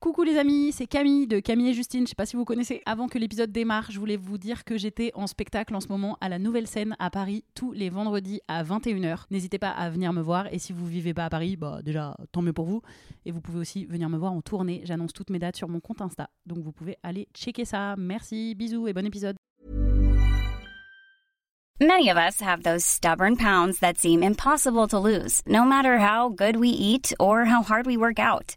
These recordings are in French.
Coucou les amis, c'est Camille de Camille et Justine. Je sais pas si vous connaissez. Avant que l'épisode démarre, je voulais vous dire que j'étais en spectacle en ce moment à la Nouvelle Scène à Paris tous les vendredis à 21h. N'hésitez pas à venir me voir et si vous vivez pas à Paris, bah déjà tant mieux pour vous. Et vous pouvez aussi venir me voir en tournée. J'annonce toutes mes dates sur mon compte Insta. Donc vous pouvez aller checker ça. Merci, bisous et bon épisode. Many of us have those stubborn pounds that seem impossible to lose, no matter how good we eat or how hard we work out.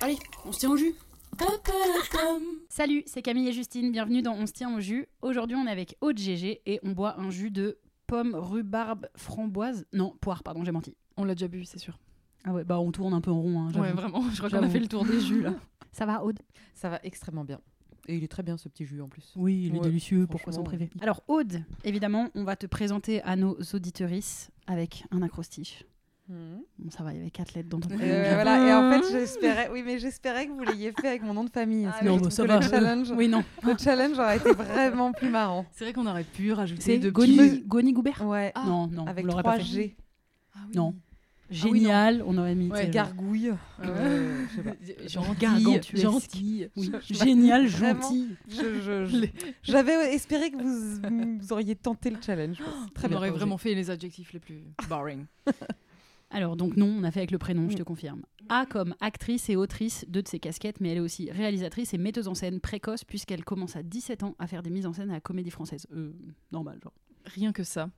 Allez, on se tient au jus. Salut, c'est Camille et Justine. Bienvenue dans On se tient au jus. Aujourd'hui, on est avec Aude GG et on boit un jus de pomme, rhubarbe, framboise. Non, poire, pardon, j'ai menti. On l'a déjà bu, c'est sûr. Ah ouais, bah on tourne un peu en rond. hein. Ouais, vraiment. Je crois qu'on a fait le tour des jus là. Ça va, Aude? Ça va extrêmement bien. Et il est très bien ce petit jus en plus. Oui, il est Ouais, délicieux, pourquoi s'en priver Alors, Aude, évidemment, on va te présenter à nos auditorices avec un acrostiche. Bon, ça va, il y avait quatre lettres dans ton Euh, prénom. voilà, et en fait, j'espérais, oui, mais j'espérais que vous l'ayez fait avec mon nom de famille. Ah Non, bah, ça va. Le challenge, Oui, non. le challenge aurait été vraiment plus marrant. C'est vrai qu'on aurait pu rajouter C'est de Goni, Goni Goubert Ouais, Ah, Non, non, avec vous l'aurez pas 3 fait. G, Ah oui. Non. Ah oui, Génial, on aurait mis. Ouais, gargouille. Euh. Gentil, gentil. Oui. Génial, gentil. J'avais espéré que vous, vous auriez tenté le challenge. Très On aurait vraiment fait les adjectifs les plus boring. Alors, donc, non, on a fait avec le prénom, je Mm. te confirme. A comme actrice et autrice, deux de ses casquettes, mais elle est aussi réalisatrice et metteuse en scène précoce, puisqu'elle commence à 17 ans à faire des mises en scène à la comédie française. Euh, normal, genre. Rien que ça.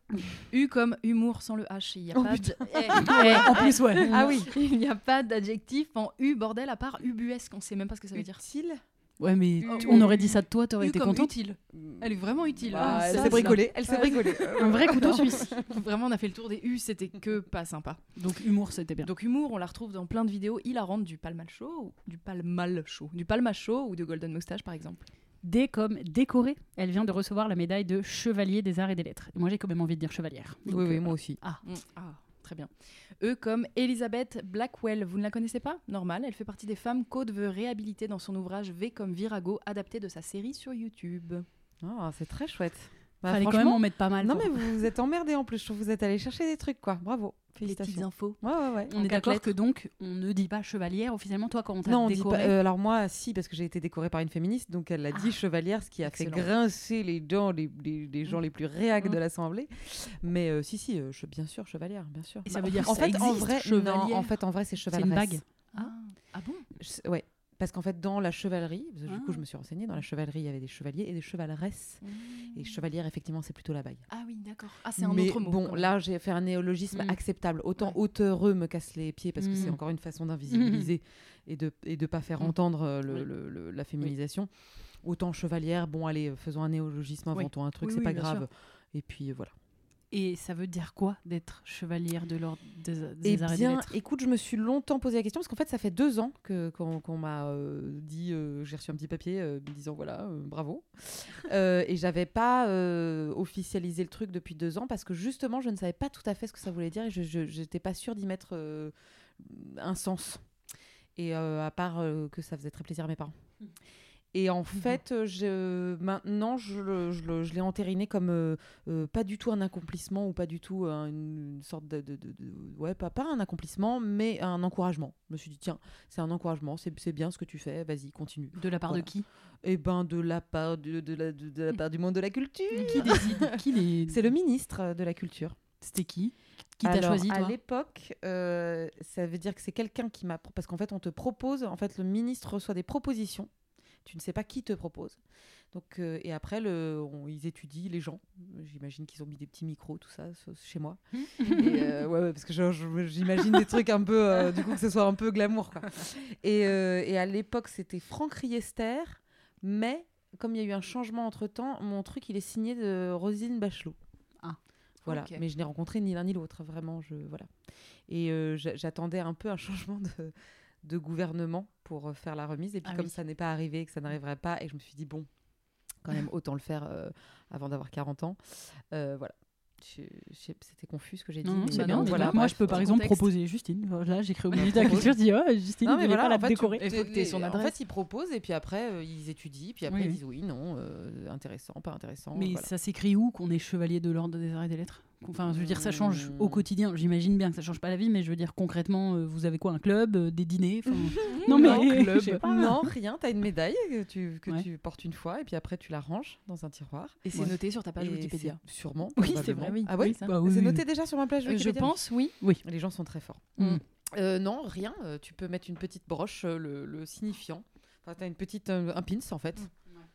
U comme humour sans le H. Il n'y a Oh, pas de... Eh, en plus, ouais. Ah oui. Il n'y a pas d'adjectif en U, bordel, à part ubuesque. On ne sait même pas ce que ça veut dire. Utile? Ouais, mais Oh, on aurait dit ça de toi, t'aurais U été comme contente. utile. Elle est vraiment utile. Bah, Ah, elle ça, s'est bricolée. Elle s'est bricolée. Un vrai couteau suisse. Vraiment, on a fait le tour des U, c'était que pas sympa. Donc, humour, c'était bien. Donc humour, on la retrouve dans plein de vidéos hilarantes du Palmal Show, ou du Palmal Show, du Palma Show ou de Golden Moustache par exemple. D comme décorée. Elle vient de recevoir la médaille de chevalier des arts et des lettres. Et moi, j'ai quand même envie de dire chevalière. Oui, Donc, oui, euh, moi aussi. Mm, Ah, très bien. E comme Elisabeth Blackwell, vous ne la connaissez pas? Normal, elle fait partie des femmes qu'Aude veut réhabiliter dans son ouvrage V comme Virago, adapté de sa série sur YouTube. Ah, c'est très chouette. Bah, Fallait quand même en mettre pas mal. Non, mais vous vous êtes emmerdés en plus. Je trouve que vous êtes allés chercher des trucs, quoi. Bravo. Félicitations. infos. Ouais, ouais, ouais. On En est d'accord que donc, on ne dit pas chevalière officiellement. Toi, quand on t'a Non, on dit décoré, pas. euh, alors moi, si, parce que j'ai été décorée par une féministe, donc elle a dit Ah, chevalière, ce qui a excellent. fait grincer les dents les, les- les gens Mm. les plus réacs Mm. de l'Assemblée. Mais euh, si, si, euh, je- bien sûr, chevalière, bien sûr. Et ça Bah, veut dire en ça fait, en vrai, non, chevalière en fait, en vrai, c'est c'est chevaleresse. une bague. Ah, ah bon? Je- Ouais. Parce qu'en fait, dans la chevalerie, du Ah. coup, je me suis renseignée, dans la chevalerie, il y avait des chevaliers et des chevaleresses. Et chevalière, effectivement, c'est plutôt la bague. Ah oui, d'accord. Ah, c'est un Mais autre mot. Bon, là, j'ai fait un néologisme Mm. acceptable. Autant Ouais. auteureux me casse les pieds parce que c'est Mm. encore une façon d'invisibiliser et de et de pas faire entendre euh, le- Oui. le- le- la féminisation. Autant chevalière, bon, allez, faisons un néologisme, Oui. inventons un truc, Oui, c'est oui, pas grave. Et puis euh, voilà. Et ça veut dire quoi d'être chevalière de l'ordre des, des Eh arts et des bien, lettres? écoute, je me suis longtemps posé la question parce qu'en fait, ça fait deux ans que qu'on m'a euh, dit, euh, j'ai reçu un petit papier euh, me disant voilà, bravo. Et j'avais pas officialisé le truc depuis deux ans parce que justement, je ne savais pas tout à fait ce que ça voulait dire et je n'étais pas sûre d'y mettre un sens. Et à part que ça faisait très plaisir à mes parents. Et en fait, euh, je, maintenant, je, je l'ai entériné comme euh, euh, pas du tout un accomplissement ou pas du tout euh, une, une sorte de, de- de- de- ouais pas, pas un accomplissement mais un encouragement. Je me suis dit tiens c'est un encouragement c'est bien ce que tu fais vas-y continue. De la part Voilà. de qui? Et ben de la part de, de la, la part du monde de la culture. Qui décide? Qui les... c'est le ministre de la culture. C'était qui? Qui t'a choisi, à toi? l'époque euh, ça veut dire que c'est quelqu'un qui m'a parce qu'en fait on te propose en fait le ministre reçoit des propositions tu ne sais pas qui te propose donc euh, et après le, on- ils étudient les gens j'imagine qu'ils ont mis des petits micros tout ça chez moi Et, euh, ouais, ouais, parce que j'imagine des trucs un peu, euh, du coup, que ce soit un peu glamour. Quoi. Et, et à l'époque, c'était Franck Riester, mais comme il y a eu un changement entre temps, mon truc, il est signé de Rosine Bachelot. Ah. Voilà, mais je n'ai rencontré ni l'un ni l'autre, vraiment. Je, voilà. Et j'a- j'attendais un peu un changement de, de gouvernement pour euh, faire la remise. Et puis, Ah comme oui. ça n'est pas arrivé, que ça n'arriverait pas, et je me suis dit, bon, quand même, autant le faire euh, avant d'avoir 40 ans. Euh, voilà. C'était confus ce que j'ai dit. Non, mais c'est bah bien. non, mais voilà, moi, bref, je peux par exemple contexte. proposer Justine. Là, j'écris au Bah, ministère de la. Culture, je dis oh, Justine, Non, mais voilà, pas la en fait, tu- décorer Il faut que son en adresse. fait, ils proposent et puis après, euh, ils étudient, puis après, Oui, ils disent oui, non, euh, intéressant, pas intéressant. Mais voilà. ça s'écrit où qu'on est chevalier de l'ordre des arts et des lettres? Enfin, je veux dire, ça change au Hmm. quotidien. J'imagine bien que ça change pas la vie, mais je veux dire concrètement, euh, vous avez quoi un club, euh, des dîners Non mais je sais pas. Non, rien. T'as une médaille que, tu, que Ouais. tu portes une fois et puis après tu la ranges dans un tiroir. Et c'est Ouais. noté sur ta page Et Wikipédia. Sûrement. Oui, c'est vrai, oui. Ah Oui. Bah oui, C'est oui, noté déjà sur ma page Euh, je Wikipédia pense, oui. Les gens sont très forts. Mm. Euh, non, rien. tu peux mettre une petite broche, le, le signifiant. Enfin, t'as une petite un pins en fait.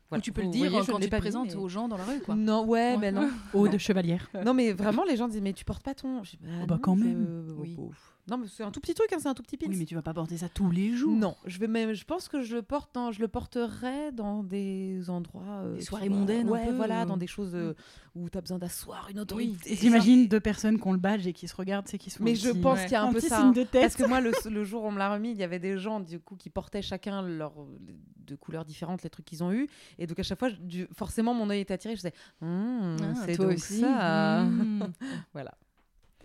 Voilà. Ou tu peux le dire voyez, je quand tu te présentes mais- aux gens dans la rue, quoi. Non, ouais, Ouais. mais non. Eau de chevalière. Non, mais vraiment, les gens disent mais tu portes pas ton. Bah, Oh, bah, non, quand je- même. oh, Oui. Non, mais c'est un tout petit truc, hein, c'est un tout petit pins. Oui, mais tu vas pas porter ça tous les jours. Non, je vais même. Je pense que je le porte dans, je le porterai dans des endroits. euh, Des soirées vois, mondaines, un Ouais, peu, voilà, euh. dans des choses euh, où tu as besoin d'asseoir une autorité. J'imagine deux personnes qui ont le badge et qui se regardent, c'est qui se font Mais un je pense ouais. qu'il y a un, un peu ça. signe hein. de tête. Parce que moi, le, le jour où on me l'a remis, il y avait des gens du coup qui portaient chacun leur de couleurs différentes les trucs qu'ils ont eu, et donc à chaque fois, je- du- forcément, mon œil est attiré. Je disais, Hum, Ah, c'est toi donc aussi. ça. Mmh. Voilà.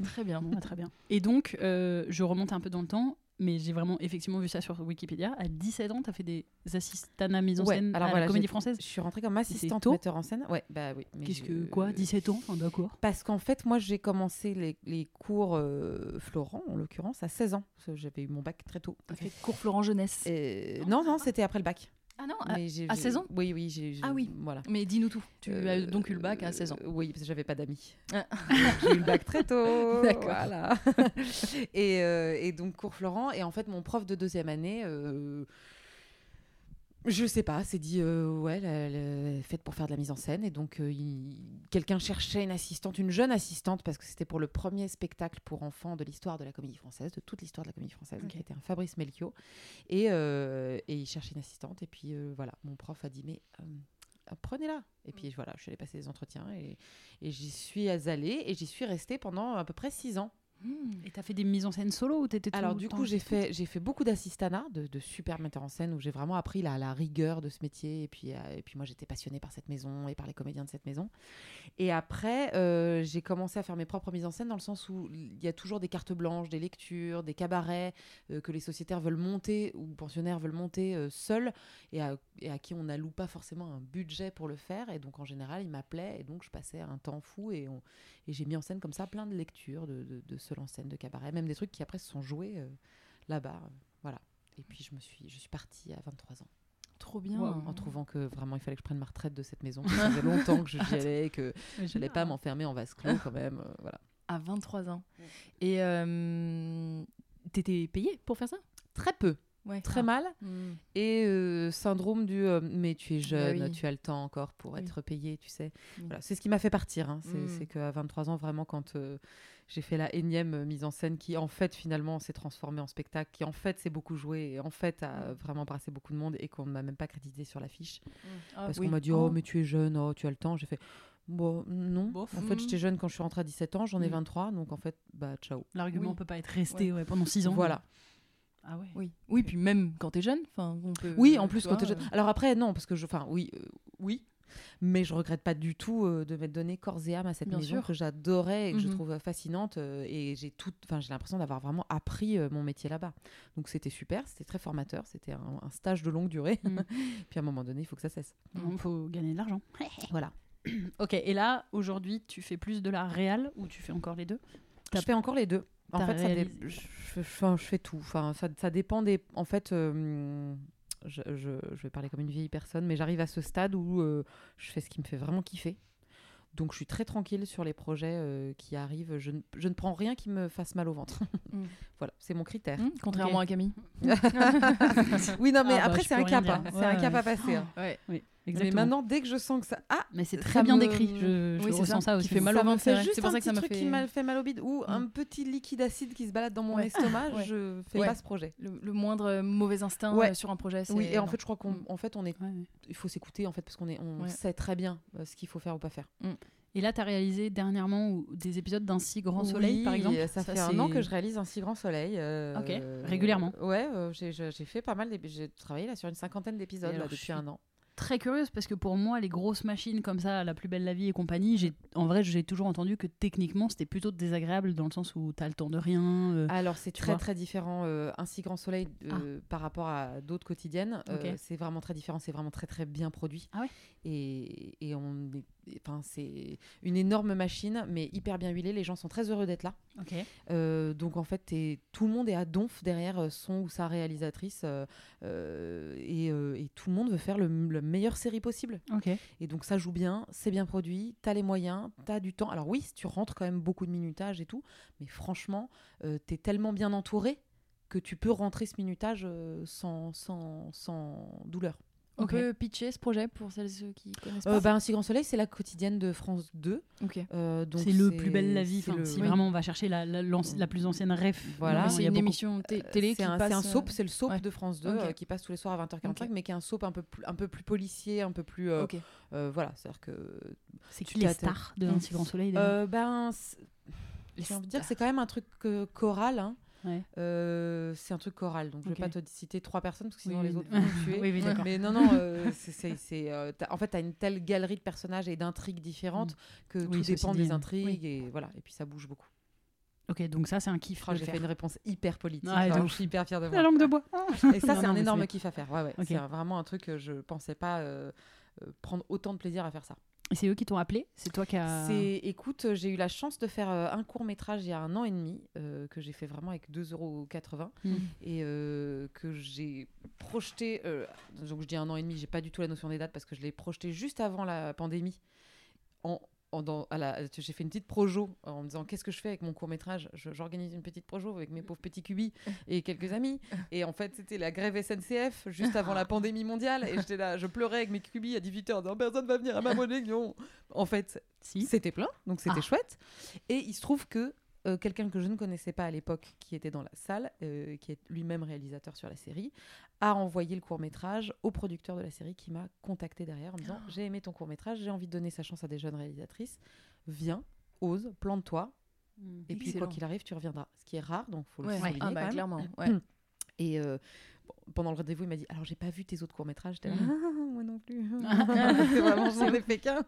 Très bien. Bon, bah, très bien. Et donc, euh, je remonte un peu dans le temps, mais j'ai vraiment effectivement vu ça sur Wikipédia. À 17 ans, tu as fait des assistanats mise en Ouais, scène alors à voilà, la Comédie française? Je suis rentrée comme assistante metteur en scène. Ouais, bah oui. Qu'est-ce que quoi 17 ans? Enfin, D'accord. Parce qu'en fait, moi, j'ai commencé les, les cours euh, Florent, en l'occurrence, à 16 ans. J'avais eu mon bac très tôt. T'as fait cours Florent Jeunesse. Non, non, c'était après le bac. Ah non j'ai- à j'ai- 16 ans Oui, oui. j'ai- Ah oui. Voilà. Mais dis-nous tout. Tu Euh, as donc eu le bac à 16 ans. euh, Oui, parce que j'avais pas d'amis. Ah. j'ai eu le bac très tôt. D'accord. Voilà. et, euh, et donc, cours Florent. Et en fait, mon prof de deuxième année. Je sais pas, s'est dit euh, ouais, la- la- faite pour faire de la mise en scène et donc euh, quelqu'un cherchait une assistante, une jeune assistante parce que c'était pour le premier spectacle pour enfants de l'histoire de la comédie française, de toute l'histoire de la comédie française, Ok. qui était un Fabrice Melchior et, euh, et il cherchait une assistante et puis euh, voilà, mon prof a dit mais prenez-la et puis voilà, je suis allée passer des entretiens et, et j'y suis allée et j'y suis restée pendant à peu près six ans. Et t'as fait des mises en scène solo ou t'étais Alors du coup, j'ai fait, j'ai fait beaucoup d'assistanat, de, de super metteurs en scène, où j'ai vraiment appris la, la rigueur de ce métier. Et puis, euh, et puis moi, j'étais passionnée par cette maison et par les comédiens de cette maison. Et après, euh, j'ai commencé à faire mes propres mises en scène, dans le sens où il y a toujours des cartes blanches, des lectures, des cabarets euh, que les sociétaires veulent monter ou pensionnaires veulent monter seuls, et à, et à qui on n'alloue pas forcément un budget pour le faire. Et donc, en général, ils m'appelaient, et donc je passais un temps fou, et, on- et j'ai mis en scène comme ça plein de lectures, de, de, de en scène, de cabarets, même des trucs qui après se sont joués euh, là-bas. euh, voilà. Et puis je me suis, je suis partie à 23 ans, Trop bien. en trouvant que vraiment il fallait que je prenne ma retraite de cette maison. Ça faisait longtemps que j'y allais, que Ouais, je n'allais pas m'enfermer en vase clos quand même. euh, voilà. À 23 ans. Et euh, t'étais payée pour faire ça? Très peu, Ouais. très Ah. mal. Mmh. Et euh, syndrome du euh, mais tu es jeune, Bah oui. tu as le temps encore pour Oui. être payé, tu sais. Oui. Voilà, c'est ce qui m'a fait partir. hein. C'est Mm. c'est qu'à 23 ans, vraiment, quand euh, j'ai fait la énième euh, mise en scène qui, en fait, finalement, s'est transformée en spectacle, qui, en fait, s'est beaucoup joué et, en fait, a Mm. vraiment brassé beaucoup de monde et qu'on ne m'a même pas crédité sur l'affiche. Ah, Parce oui. qu'on m'a dit, oh, mais tu es jeune, oh, tu as le temps. J'ai fait, bon, non. Bof. En fait, Mm. j'étais jeune quand je suis rentrée à 17 ans, j'en ai Mm. 23, donc en fait, bah, ciao. L'argument Oui. peut pas être resté ouais, pendant 6 ans. Voilà. Ah ouais. Oui. oui, puis même quand t'es jeune, enfin, on peut. Oui, en plus, quand t'es jeune. Alors après, non, parce que je. Enfin, oui, euh, oui. Mais je regrette pas du tout euh, de m'être donné corps et âme à cette Bien maison sûr. que j'adorais et que je Mhm. trouve fascinante. euh, et j'ai tout. Enfin, j'ai l'impression d'avoir vraiment appris euh, mon métier là-bas. Donc c'était super, c'était très formateur, c'était un, un stage de longue durée. Mhm. Puis à un moment donné, il faut que ça cesse. Il faut gagner de l'argent. Voilà. ok, et là, aujourd'hui, tu fais plus de la réal ou tu fais encore les deux? Je fais encore les deux. En fait, ça dé- réalisé- je, je- fais tout. Enfin, ça, ça dépend des. En fait, je, je- je vais parler comme une vieille personne, mais j'arrive à ce stade où euh, je fais ce qui me fait vraiment kiffer. Donc, je suis très tranquille sur les projets euh, qui arrivent. Je ne, je ne prends rien qui me fasse mal au ventre. Mm. voilà, c'est mon critère. Mmh, contrairement à Camille. oui, non, mais Ah bah, après, c'est un cap. hein. C'est Ouais, un cap à passer. hein. Ouais. Oui, Mais exactement. maintenant, dès que je sens que ça. Ah, Mais c'est très bien me- décrit. Je, je Oui, ressens ça, ça, qui aussi. fait mal au ça ventre, c'est juste pour un ça que ça petit truc fait- qui m'a fait mal au bide ou Mm. un petit liquide acide qui se balade dans mon Ouais. estomac. Ouais. Je fais Ouais. pas ce projet. Le, le moindre mauvais instinct euh, sur un projet, c'est. Oui, et en non. fait, je crois qu'en Mm. en fait, on est, il faut s'écouter en fait parce qu'on est, on sait très bien euh, ce qu'il faut faire ou pas faire. Et là, tu as réalisé dernièrement des épisodes d'un si grand soleil, Oui, par exemple? Ça, fait un an que je réalise un si grand soleil. euh, Ok, régulièrement Ouais, euh, j'ai fait pas mal. J'ai travaillé là sur une cinquantaine d'épisodes depuis suis un an. Très curieuse parce que pour moi, les grosses machines comme ça, La plus belle la vie et compagnie, j'ai en vrai, j'ai toujours entendu que techniquement, c'était plutôt désagréable dans le sens où tu as le temps de rien. euh, Alors c'est très très différent. euh, un si grand soleil euh, par rapport à d'autres quotidiennes, euh, c'est vraiment très différent. C'est vraiment très très bien produit. Ah ouais Et, et on est, enfin c'est une énorme machine, mais hyper bien huilée. Les gens sont très heureux d'être là. Euh, donc en fait, tout le monde est à donf derrière euh, son ou sa réalisatrice euh, euh, et, et tout le monde veut faire le, le meilleure série possible. Et donc ça joue bien, c'est bien produit, t'as les moyens, t'as du temps. Alors oui, tu rentres quand même beaucoup de minutage et tout, mais franchement, t'es tellement bien entouré que tu peux rentrer ce minutage sans, sans, sans douleur. On peut pitcher ce projet pour celles et ceux qui connaissent pas. Euh, bah, un si grand soleil, c'est la quotidienne de France 2. ok. euh, donc C'est le plus belle la vie. c'est Enfin, le- si oui. vraiment on va chercher la, la, l'anci- la plus ancienne ref. Voilà. c'est il y a une beaucoup. émission té- télé c'est qui un, passe. c'est un euh, soap, c'est le soap ouais. de France 2 Ok. euh, qui passe tous les soirs à 20h45, Ok. mais qui est un soap un peu plus, un peu plus policier, un peu plus. Ok. voilà, c'est-à-dire que. C'est Tu qui les stars de. Un si grand soleil Euh, ben, c'est- j'ai envie de dire que c'est quand même un truc euh, choral. hein. Ouais. Euh, c'est un truc choral, donc je Ok. vais pas te citer trois personnes parce que sinon Oui, les oui. autres vont me tuer. Oui. Mais non, non, euh, c'est- euh, en fait, tu as une telle galerie de personnages et d'intrigues différentes que Oui, tout dépend des intrigues et voilà, et puis ça bouge beaucoup. Ok, donc ça, c'est un kiff. Oh, j'ai fait une réponse hyper politique, de alors ouf. je suis hyper fière de La moi. langue de bois. Et ça, Non, c'est un énorme kiff à faire. Ouais, ouais. C'est vraiment un truc que je pensais pas prendre autant de plaisir à faire ça. Et c'est eux qui t'ont appelé? C'est toi qui as. C'est, écoute, euh, j'ai eu la chance de faire euh, un court métrage il y a un an et demi euh, que j'ai fait vraiment avec 2,80€ Mm. et euh, que j'ai projeté. euh, donc je dis un an et demi, j'ai pas du tout la notion des dates parce que je l'ai projeté juste avant la pandémie. En, j'ai fait une petite projo en me disant qu'est-ce que je fais avec mon court métrage J'organise une petite projo avec mes pauvres petits cubis et quelques amis. Et en fait, c'était la grève SNCF juste avant la pandémie mondiale. Et j'étais là, je pleurais avec mes cubis à 18h en disant personne va venir à ma réunion. En fait, Si. c'était plein, donc c'était Ah. chouette. Et il se trouve que euh, quelqu'un que je ne connaissais pas à l'époque, qui était dans la salle, euh, qui est lui-même réalisateur sur la série, a envoyé le court métrage au producteur de la série qui m'a contacté derrière en me disant Ah. j'ai aimé ton court métrage, j'ai envie de donner sa chance à des jeunes réalisatrices, viens, ose, plante-toi, et puis quoi qu'il arrive, tu reviendras. Ce qui est rare, donc faut le Ouais. souligner Ah quand bah même. clairement. Ouais. Et euh, pendant le rendez-vous, il m'a dit Alors, j'ai pas vu tes autres courts-métrages. J'étais là, Mhm. Ah, moi non plus. Que vraiment, j'en ai fait qu'un.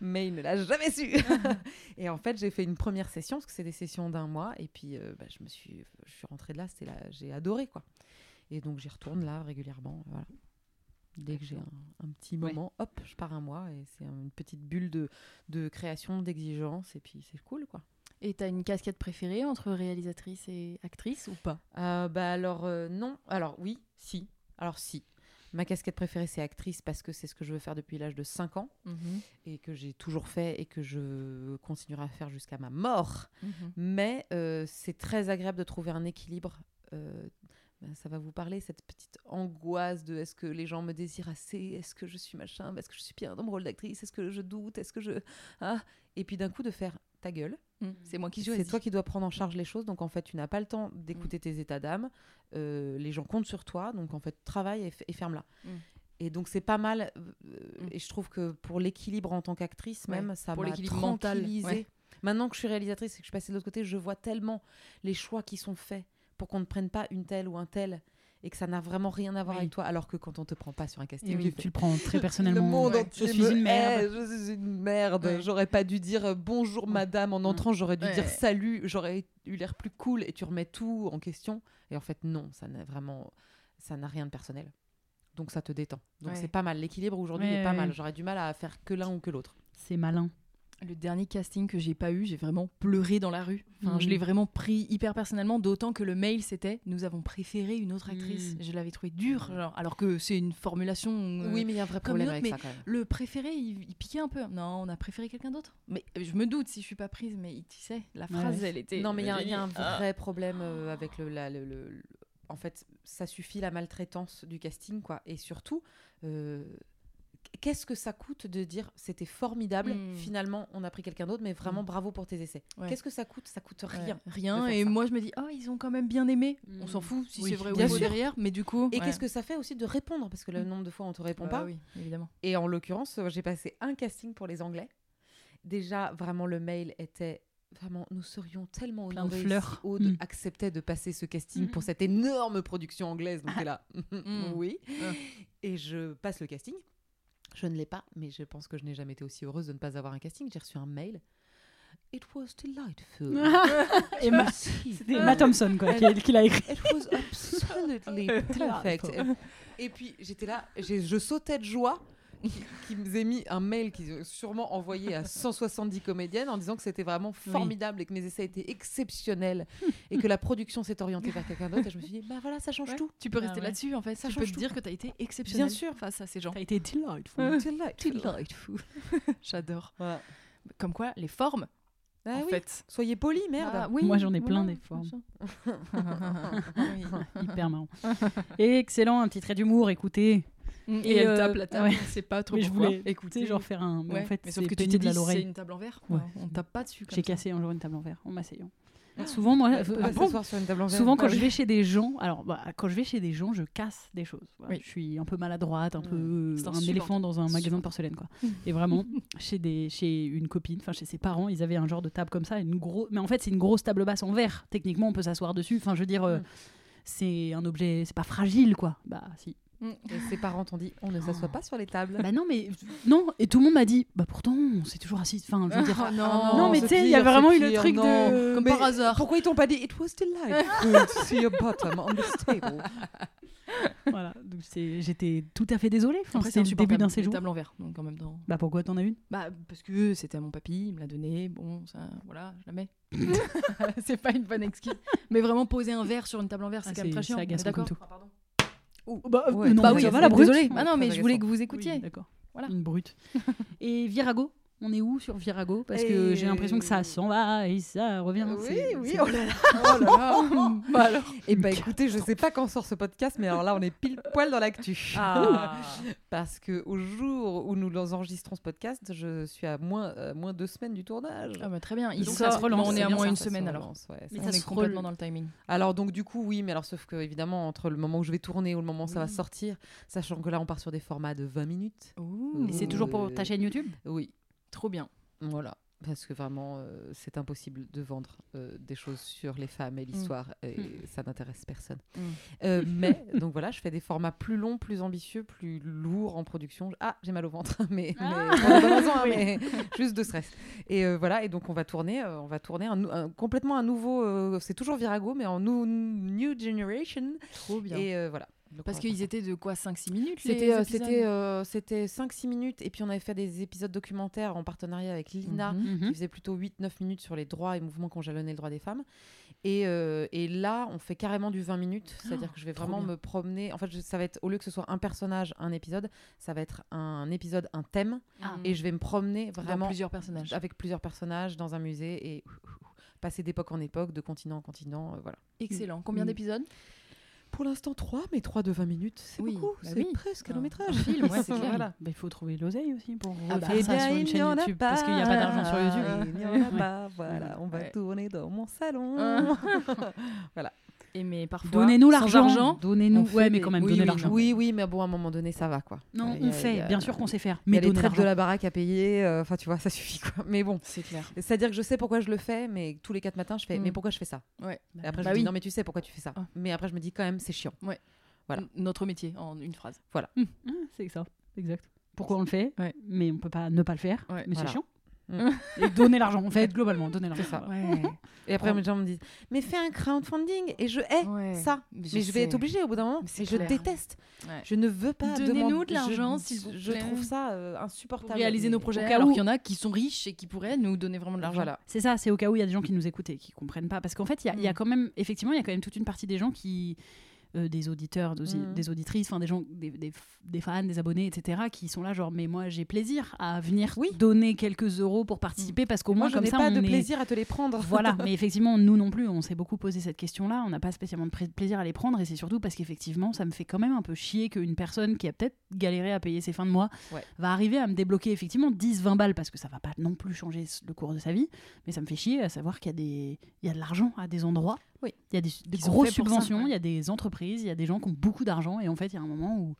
Mais il ne l'a jamais su. et en fait, j'ai fait une première session, parce que c'est des sessions d'un mois. Et puis, euh, bah, je me suis, je suis rentrée de là, c'était là, j'ai adoré, quoi. Et donc, j'y retourne là régulièrement. Voilà. Dès que j'ai un, un petit Ouais. moment, hop, je pars un mois. Et c'est une petite bulle de, de création, d'exigence. Et puis, c'est cool, quoi. Et t'as une casquette préférée entre réalisatrice et actrice ou pas? Euh, bah alors euh, non. Alors oui, si. Alors si. Ma casquette préférée c'est actrice parce que c'est ce que je veux faire depuis l'âge de 5 ans et que j'ai toujours fait et que je continuerai à faire jusqu'à ma mort. Mais euh, c'est très agréable de trouver un équilibre. euh, ben, ça va vous parler, cette petite angoisse de est-ce que les gens me désirent assez? Est-ce que je suis machin? Est-ce que je suis bien dans mon rôle d'actrice? Est-ce que je doute? Est-ce que je... Ah Et puis d'un coup de faire ta gueule. C'est moi qui C'est choisis. toi qui dois prendre en charge les choses, donc en fait, tu n'as pas le temps d'écouter tes états d'âme. Euh, les gens comptent sur toi, donc en fait, travaille et, et ferme-la. Mm. Et donc c'est pas mal. euh, Mm. Et je trouve que pour l'équilibre en tant qu'actrice, Ouais, même, ça pour m'a tranquillisée. ouais. Maintenant que je suis réalisatrice et que je suis passée de l'autre côté, je vois tellement les choix qui sont faits pour qu'on ne prenne pas une telle ou un tel et que ça n'a vraiment rien à voir Oui. avec toi. Alors que quand on te prend pas sur un casting, oui, tu fais, tu le prends très personnellement. le monde Ouais. entier Je suis me une merde. je suis une merde. Ouais. J'aurais pas dû dire euh, bonjour madame en entrant, j'aurais dû Ouais. dire salut, j'aurais eu l'air plus cool et tu remets tout en question. Et en fait, non, ça n'a vraiment, ça n'a rien de personnel. Donc ça te détend. Donc c'est pas mal. L'équilibre aujourd'hui est pas mal. J'aurais du mal à faire que l'un ou que l'autre. C'est malin. Le dernier casting que j'ai pas eu, j'ai vraiment pleuré dans la rue. Enfin. Je l'ai vraiment pris hyper personnellement, d'autant que le mail c'était nous avons préféré une autre actrice. Mhm. Je l'avais trouvé dur, genre, alors que c'est une formulation. euh, oui, mais il y a un vrai problème autre, avec ça quand même. Le préféré, il, il piquait un peu. Non, on a préféré quelqu'un d'autre. Mais euh, je me doute si je suis pas prise, mais tu sais, la Ouais. phrase, elle était. Non, mais il y, a- il y a un Ah. vrai problème euh, avec le, la- le- le- le- En fait, ça suffit la maltraitance du casting, quoi. Et surtout, euh, qu'est-ce que ça coûte de dire c'était formidable, Mm. finalement on a pris quelqu'un d'autre, mais vraiment Mm. bravo pour tes essais. Ouais. Qu'est-ce que ça coûte? Ça coûte Ouais, rien. rien. de Et ça. moi, je me dis, oh, ils ont quand même bien aimé. On Mm. s'en fout si Oui, c'est vrai ou bien faux sûr. derrière, mais du coup. Et ouais. qu'est-ce que ça fait aussi de répondre? Parce que le nombre de fois on te répond pas. Oui, évidemment. Et en l'occurrence, euh, j'ai passé un casting pour les Anglais. Déjà, vraiment, le mail était vraiment, nous serions tellement de honorés fleurs. si Aude acceptait de passer ce casting pour cette énorme production anglaise. Donc, t'es là, oui. Ah. Et je passe le casting. Je ne l'ai pas, mais je pense que je n'ai jamais été aussi heureuse de ne pas avoir un casting. J'ai reçu un mail. It was delightful. Et Ma- Si. C'était Matt Thompson quoi, qui, qui l'a écrit. It was absolutely perfect. Et, et puis j'étais là, je sautais de joie qui, nous ait mis un mail qu'ils ont sûrement envoyé à 170 comédiennes en disant que c'était vraiment formidable et que mes essais étaient exceptionnels et que la production s'est orientée vers quelqu'un d'autre. Et je me suis dit, bah voilà, ça change Ouais. tout. Tu peux Ah rester ouais. là-dessus en fait. Ça tu peux change te tout. dire que tu as été exceptionnel Bien sûr. face à ces gens. Ça a été delightful. Delightful. Delightful. J'adore. Voilà. Comme quoi, les formes, Ah en oui. fait. Soyez polis, merde. Ah, oui, Moi, j'en ai plein voilà, des formes. Oui. Hyper marrant. Excellent, un petit trait d'humour, écoutez. Et, Et, elle euh, tape la table, ouais. sait pas trop Mais je voulais, sais, genre faire un. Mais ouais. en fait, mais sauf c'est que tu te pénible dis à c'est une table en verre. Ouais. On tape pas dessus. J'ai cassé un jour une table en verre en m'asseyant. Souvent, moi, euh, bon, s'asseoir sur une table en verre. Souvent, quand Ah je vais chez des gens, alors bah, quand je vais chez des gens, je casse des choses. Voilà. Oui. Je suis un peu maladroite, un Mm. peu euh, C'est un insupportable. éléphant dans un magasin de porcelaine, quoi. Et vraiment, chez des, chez une copine, enfin chez ses parents, ils avaient un genre de table comme ça, une gros, mais en fait c'est une grosse table basse en verre. Techniquement, on peut s'asseoir dessus. Enfin, je veux dire, euh, Mm. c'est un objet, c'est pas fragile, quoi. Bah si. Et ses parents t'ont dit, on ne s'assoit pas sur les tables. Bah non, mais non. Et tout le monde m'a dit, bah pourtant, on s'est toujours assis. Enfin, je veux dire. Ah, Oh non, mais c'est tu sais, il y a vraiment eu le truc non. de. Comme Mais par hasard. Pourquoi ils t'ont pas dit It was delightful to see your bottom on this table Voilà. Donc j'étais tout à fait désolée. C'était le début d'un séjour. tables en verre, donc en même temps. Bah pourquoi t'en as une? Bah, parce que c'était à mon papy, il me l'a donné. Bon, ça, voilà, je la mets. c'est pas une bonne excuse. Mais vraiment, poser un verre sur une table en verre, c'est Ah, quand même très chiant. d'accord tout. Ah, pardon. Bah, Ouais, non, bah oui, ça va la brute. Bah non, mais je voulais que vous Oui, écoutiez. d'accord. Voilà. Une brute. Et Virago? On est où sur Virago? Parce que Et- j'ai l'impression que ça s'en va et ça revient. Oui, oui, oh là là. Oh là là. bah alors. Et bah écoutez, je sais pas quand sort ce podcast, mais alors là, on est pile poil dans l'actu. Ah. Parce que au jour où nous enregistrons ce podcast, je suis à moins, euh, moins deux semaines du tournage. Ah bah très bien. Il Donc sort, ça se relance, mais on est à moins une Ça semaine alors. relance, ouais, Mais ça on ça est se complètement dans le timing. Alors donc du coup oui, mais alors sauf que évidemment entre le moment où je vais tourner ou le moment où ça va sortir, sachant que là on part sur des formats de 20 minutes. Et c'est toujours pour ta Euh, chaîne YouTube? Oui, Trop bien. voilà. Parce que vraiment, euh, c'est impossible de vendre euh, des choses sur les femmes et l'histoire, et ça n'intéresse personne. Mm. Euh, mais, donc voilà, je fais des formats plus longs, plus ambitieux, plus lourds en production. Ah, j'ai mal au ventre, mais, Ah. mais pour raisons, hein, mais juste de stress. Et voilà, et donc on va tourner, on va tourner un, nou- un- complètement un nouveau, c'est toujours Virago, mais en New Generation. Trop bien. Et voilà. Parce qu'ils étaient de quoi 5-6 minutes C'était euh, c'était euh, c'était 5-6 minutes, et puis on avait fait des épisodes documentaires en partenariat avec Lina Mhm. qui faisait plutôt 8-9 minutes sur les droits et mouvements qui ont jalonné le droit des femmes. Et, euh, et là, on fait carrément du 20 minutes, c'est-à-dire que je vais vraiment me promener. En fait, je- ça va être, au lieu que ce soit un personnage, un épisode, ça va être un épisode, un thème, Ah. et je vais me promener Dans vraiment plusieurs personnages. avec plusieurs personnages dans un musée et passer d'époque en époque, de continent en continent, euh, voilà. Excellent. Combien Mm. d'épisodes? Pour l'instant, 3, mais 3 de 20 minutes, c'est Oui, beaucoup, bah c'est oui. presque un long métrage. film, ouais. Voilà. Bah, il faut trouver l'oseille aussi pour Ah bah, faire Eh ça bien, sur une il chaîne YouTube parce qu'il n'y a pas d'argent sur YouTube. Il n'y en a pas, voilà, on va Ouais. tourner dans mon salon. Et mais parfois. Donnez-nous l'argent. argent, Donnez-nous. Ouais, mais quand même, oui, donnez oui, l'argent. Oui, oui, mais bon, à un moment donné, ça va, quoi. Non, y on a- fait. y a- Bien sûr qu'on sait faire. Y Mais a les traites de la baraque à payer, euh, enfin, tu vois, ça suffit, quoi. Mais bon, C'est clair. c'est-à-dire que je sais pourquoi je le fais, mais tous les quatre matins, je fais, Mm. mais pourquoi je fais ça? Ouais. Et après, Bah je me oui. dis, non, mais tu sais pourquoi tu fais ça. Ah. Mais après, je me dis, quand même, c'est chiant. Voilà. N- Notre métier en une phrase. Ah, C'est ça, exact. Pourquoi on le fait Ouais. Mais on peut pas ne pas le faire. Ouais. Mais Voilà. c'est chiant. Mm. Et donner l'argent. En fait, globalement, donner l'argent. Ça. Ouais. Et après, les gens me disent, mais fais un crowdfunding. Et je hais Ouais. ça. Mais Mais je je, vais être obligée au bout d'un moment. Mais je déteste. Ouais. Je ne veux pas Donnez-nous de l'argent, vous Je trouve ça euh, Pour insupportable. réaliser nos projets, au cas alors où- qu'il y en a qui sont riches et qui pourraient nous donner vraiment de l'argent. Voilà. C'est ça, c'est au cas où il y a des gens qui nous écoutent et qui comprennent pas. Parce qu'en fait, il y a- il y, a Mm. quand même, effectivement, il y a quand même toute une partie des gens qui euh, des auditeurs, des, Mhm. des auditrices, enfin des gens, des, des f- des fans, des abonnés, etc., qui sont là genre mais moi j'ai plaisir à venir Oui. donner quelques euros pour participer parce qu'au Moi, moins comme ça pas on de est- plaisir à te les prendre. voilà, mais effectivement, nous non plus, on s'est beaucoup posé cette question-là. On n'a pas spécialement de pla- plaisir à les prendre, et c'est surtout parce qu'effectivement, ça me fait quand même un peu chier qu'une personne qui a peut-être galéré à payer ses fins de mois Ouais. va arriver à me débloquer effectivement 10-20 balles, parce que ça va pas non plus changer le cours de sa vie, mais ça me fait chier à savoir qu'il y a, des... il y a de l'argent à des endroits. Oui. Il y a des, grosses subventions, il ouais. y a des entreprises, il y a des gens qui ont beaucoup d'argent, et en fait, il y a un moment où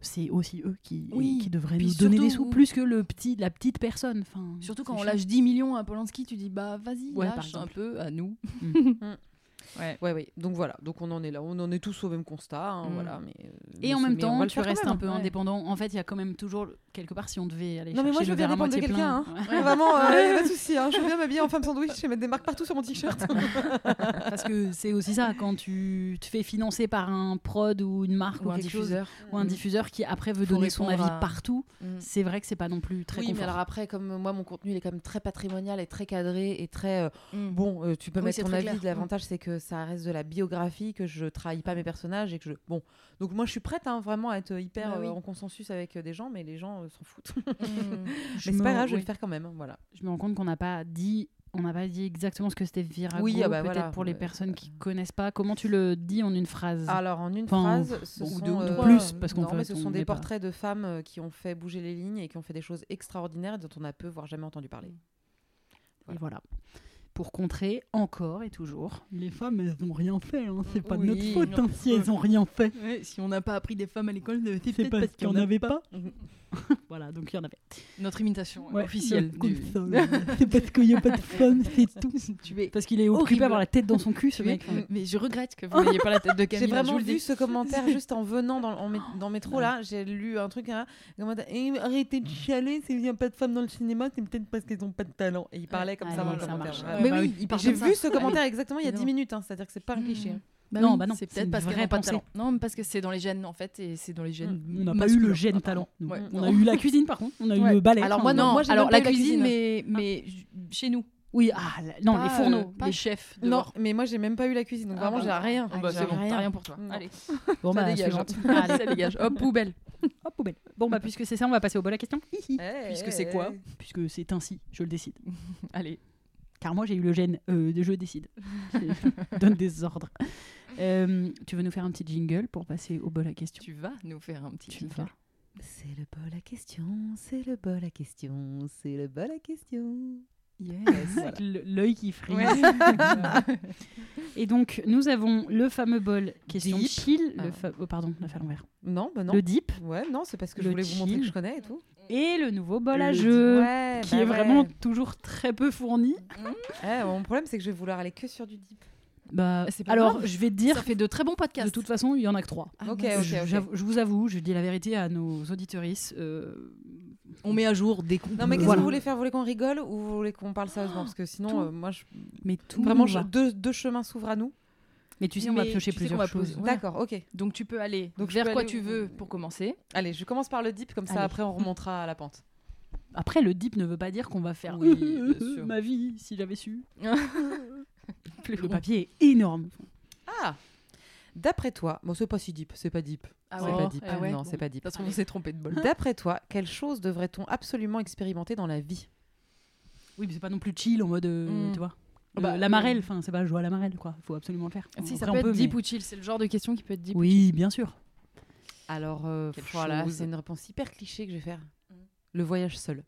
c'est aussi eux qui, Oui, qui devraient puis nous donner des sous où- plus que le petit, la petite personne. Enfin, Surtout quand on chiant. lâche 10 millions à Polanski, tu dis bah vas-y, Ouais, lâche un peu à nous. Ouais, ouais. Donc voilà. Donc on en est là. On en est tous au même constat. hein, Mm. Voilà. Mais, euh, Et mais en même temps, tu restes un peu ouais. indépendant. En fait, il y a quand même toujours, quelque part, si on devait aller Non, mais moi, je le veux bien verre à dépendre de quelqu'un, plein. hein. Vraiment, euh, pas de souci. hein. Je veux bien m'habiller en femme sandwich et mettre des marques partout sur mon t-shirt. Parce que c'est aussi ça, quand tu te fais financer par un prod ou une marque ou, Ou un quelque chose, diffuseur. ou un diffuseur qui après veut Faut donner son avis à- partout, Mm. c'est vrai que c'est pas non plus très oui, mais alors après, comme moi, mon contenu, il est quand même très patrimonial et très cadré et très. euh, Mm. bon, euh, tu peux mettre ton avis. L'avantage, c'est que ça reste de la biographie, que je trahis pas mes personnages et que je. Bon. Donc moi, je suis prête hein, vraiment à être hyper Bah oui. euh, en consensus avec euh, des gens, mais les gens euh, s'en foutent. Mm. Je mais c'est pas grave, je vais le faire quand même. hein, Voilà. Je me rends compte qu'on n'a pas dit. On n'a pas dit exactement ce que c'était Virago, Oui, ah bah peut-être voilà. pour les personnes qui connaissent pas. Comment tu le dis en une phrase? Alors en une Enfin, phrase, ce bon, ou sont deux ou plus, parce fait, ce on sont des pas- portraits de femmes qui ont fait bouger les lignes et qui ont fait des choses extraordinaires et dont on a peu voire jamais entendu parler. Et voilà. Pour contrer encore et toujours. Les femmes, elles n'ont rien fait. Hein. C'est pas de Oui, notre faute non. hein, si elles n'ont rien fait. Ouais, si on n'a pas appris des femmes à l'école, c'est C'est peut-être parce qu'il n'y en avait pas. Voilà, donc il y en avait. Notre imitation Ouais, officielle. du- ça. C'est parce qu'il n'y a pas de femmes, c'est tout. Tu es Parce qu'il est occupé à avoir la tête dans son cul, ce mec. Mais je regrette que vous n'ayez pas la tête de Camille. J'ai vraiment vu ce commentaire juste en venant dans, en mé- dans métro là. J'ai lu un truc. Hein, Eh, arrêtez de chialer, s'il n'y a pas de femmes dans le cinéma, c'est peut-être parce qu'elles n'ont pas de talent. Et il parlait comme ça Allez, dans le ça commentaire. Ouais. Bah oui, J'ai vu ça. ce commentaire exactement il y a 10 Évidemment. minutes, hein, c'est-à-dire que c'est pas un cliché. Bah Non, oui, bah non, c'est peut-être parce vraie n'ont pas de talent. Non, mais parce que c'est dans les gènes en fait, et c'est dans les gènes. On n'a pas eu le gène talent. Ouais, On a eu la cuisine par contre, on a eu le balai. Alors moi, non, moi, alors la cuisine, mais, mais j- chez nous. Oui, ah, la- non, Pas, les fourneaux. euh, pas les- chef. Non, mais moi j'ai même pas eu la cuisine, donc Ah vraiment bah j'ai non. rien. Ah bah, J'ai c'est bon, t'as rien pour toi. Non. Allez, Bon, ça bah, dégage. hein. Allez, ça dégage. Hop, poubelle. hop, poubelle. Bon, bah, puisque c'est ça, on va passer au bol à question. Eh, Puisque eh, c'est quoi eh. Puisque c'est ainsi, je le décide. Allez. Car moi, j'ai eu le gène euh, de je décide. Je donne des ordres. Euh, tu veux nous faire un petit jingle pour passer au bol à question Tu vas nous faire un petit Tu jingle. vas. C'est le bol à question, c'est le bol à question, c'est le bol à question. Yes. Avec le- l'œil qui frise. Ouais. Et donc, nous avons le fameux bol question Deep. chill. Le Ah. fa- oh, pardon, on a fait à l'envers. Non, bah non. Le deep Ouais, non, c'est parce que Le je voulais vous montrer que je connais et tout. et le nouveau bol à jeu. deep. Ouais, Qui bah est ouais. vraiment toujours très peu fourni. Eh, mon problème, c'est que je vais vouloir aller que sur du deep. Bah, C'est pas alors, grave. je vais te dire, Ça fait de très bons podcasts. de toute façon, il y en a que trois. Ah, Ok, ok, je, ok. j'avoue- je vous avoue, je dis la vérité à nos auditorices. euh, On met à jour des comptes. Non, mais qu'est-ce Voilà. que vous voulez faire? Vous voulez qu'on rigole ou vous voulez qu'on parle sérieusement? Parce que sinon, tout. euh, moi, je... mais tout vraiment, je- deux, deux chemins s'ouvrent à nous. Mais tu sais, on va piocher plusieurs choses. D'accord, ok. Donc tu peux aller Donc, vers peux quoi aller tu veux pour commencer. Allez, je commence par le deep, comme ça Allez. après on remontera à la pente. Après, le deep ne veut pas dire qu'on va faire ma vie si j'avais su. Plus Le papier est énorme. Ah D'après toi, bon, c'est pas si deep, c'est pas deep. Ah c'est ouais. pas deep. Ah ouais. Non, c'est pas deep. De toute façon, on s'est trompé de bol. D'après toi, quelle chose devrait-on absolument expérimenter dans la vie? Oui, mais c'est pas non plus chill en mode, euh, Mm. tu vois. Bah, Le- la marelle, enfin, c'est pas jouer à la marelle, quoi. Faut absolument le faire. Si Après, ça on peut être deep mais- ou chill, c'est le genre de question qui peut être deep. ou Oui, bien sûr. Alors, euh, voilà, c'est une réponse hyper cliché que je vais faire. Mm. Le voyage seul.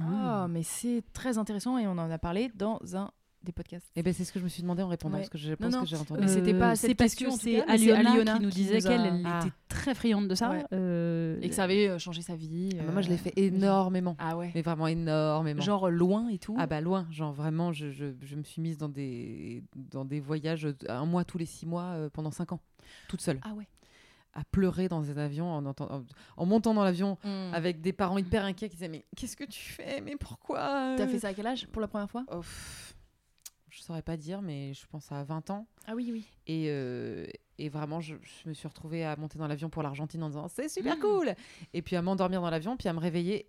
Ah, mais c'est très intéressant et on en a parlé dans un des podcasts. Et ben c'est ce que je me suis demandé en répondant, Ouais. parce que je pense non. que j'ai entendu. Mais c'était pas Euh, cette c'est parce question, que c'est Aliona, qui nous qui disait qu'elle elle Ah. était très friande de ça. Ouais. euh, Et que ça avait euh, changé sa vie. Ah, euh, mais moi, je l'ai fait énormément. Ah ouais. Mais vraiment énormément. Genre loin et tout. Ah bah loin, genre vraiment, je, je, je me suis mise dans des, dans des voyages un mois tous les six mois euh, pendant cinq ans, toute seule, Ah ouais. à pleurer dans un avion en, entend- en, en montant dans l'avion Avec... avec des parents hyper inquiets qui disaient mais qu'est-ce que tu fais, mais pourquoi? T'as fait ça à quel âge pour la première fois? Oh, pff, saurais pas dire, mais je pense à 20 ans. Ah oui, oui. Et, euh, et vraiment, je, je me suis retrouvée à monter dans l'avion pour l'Argentine en disant c'est super Mm. cool. Et puis à m'endormir dans l'avion, puis à me réveiller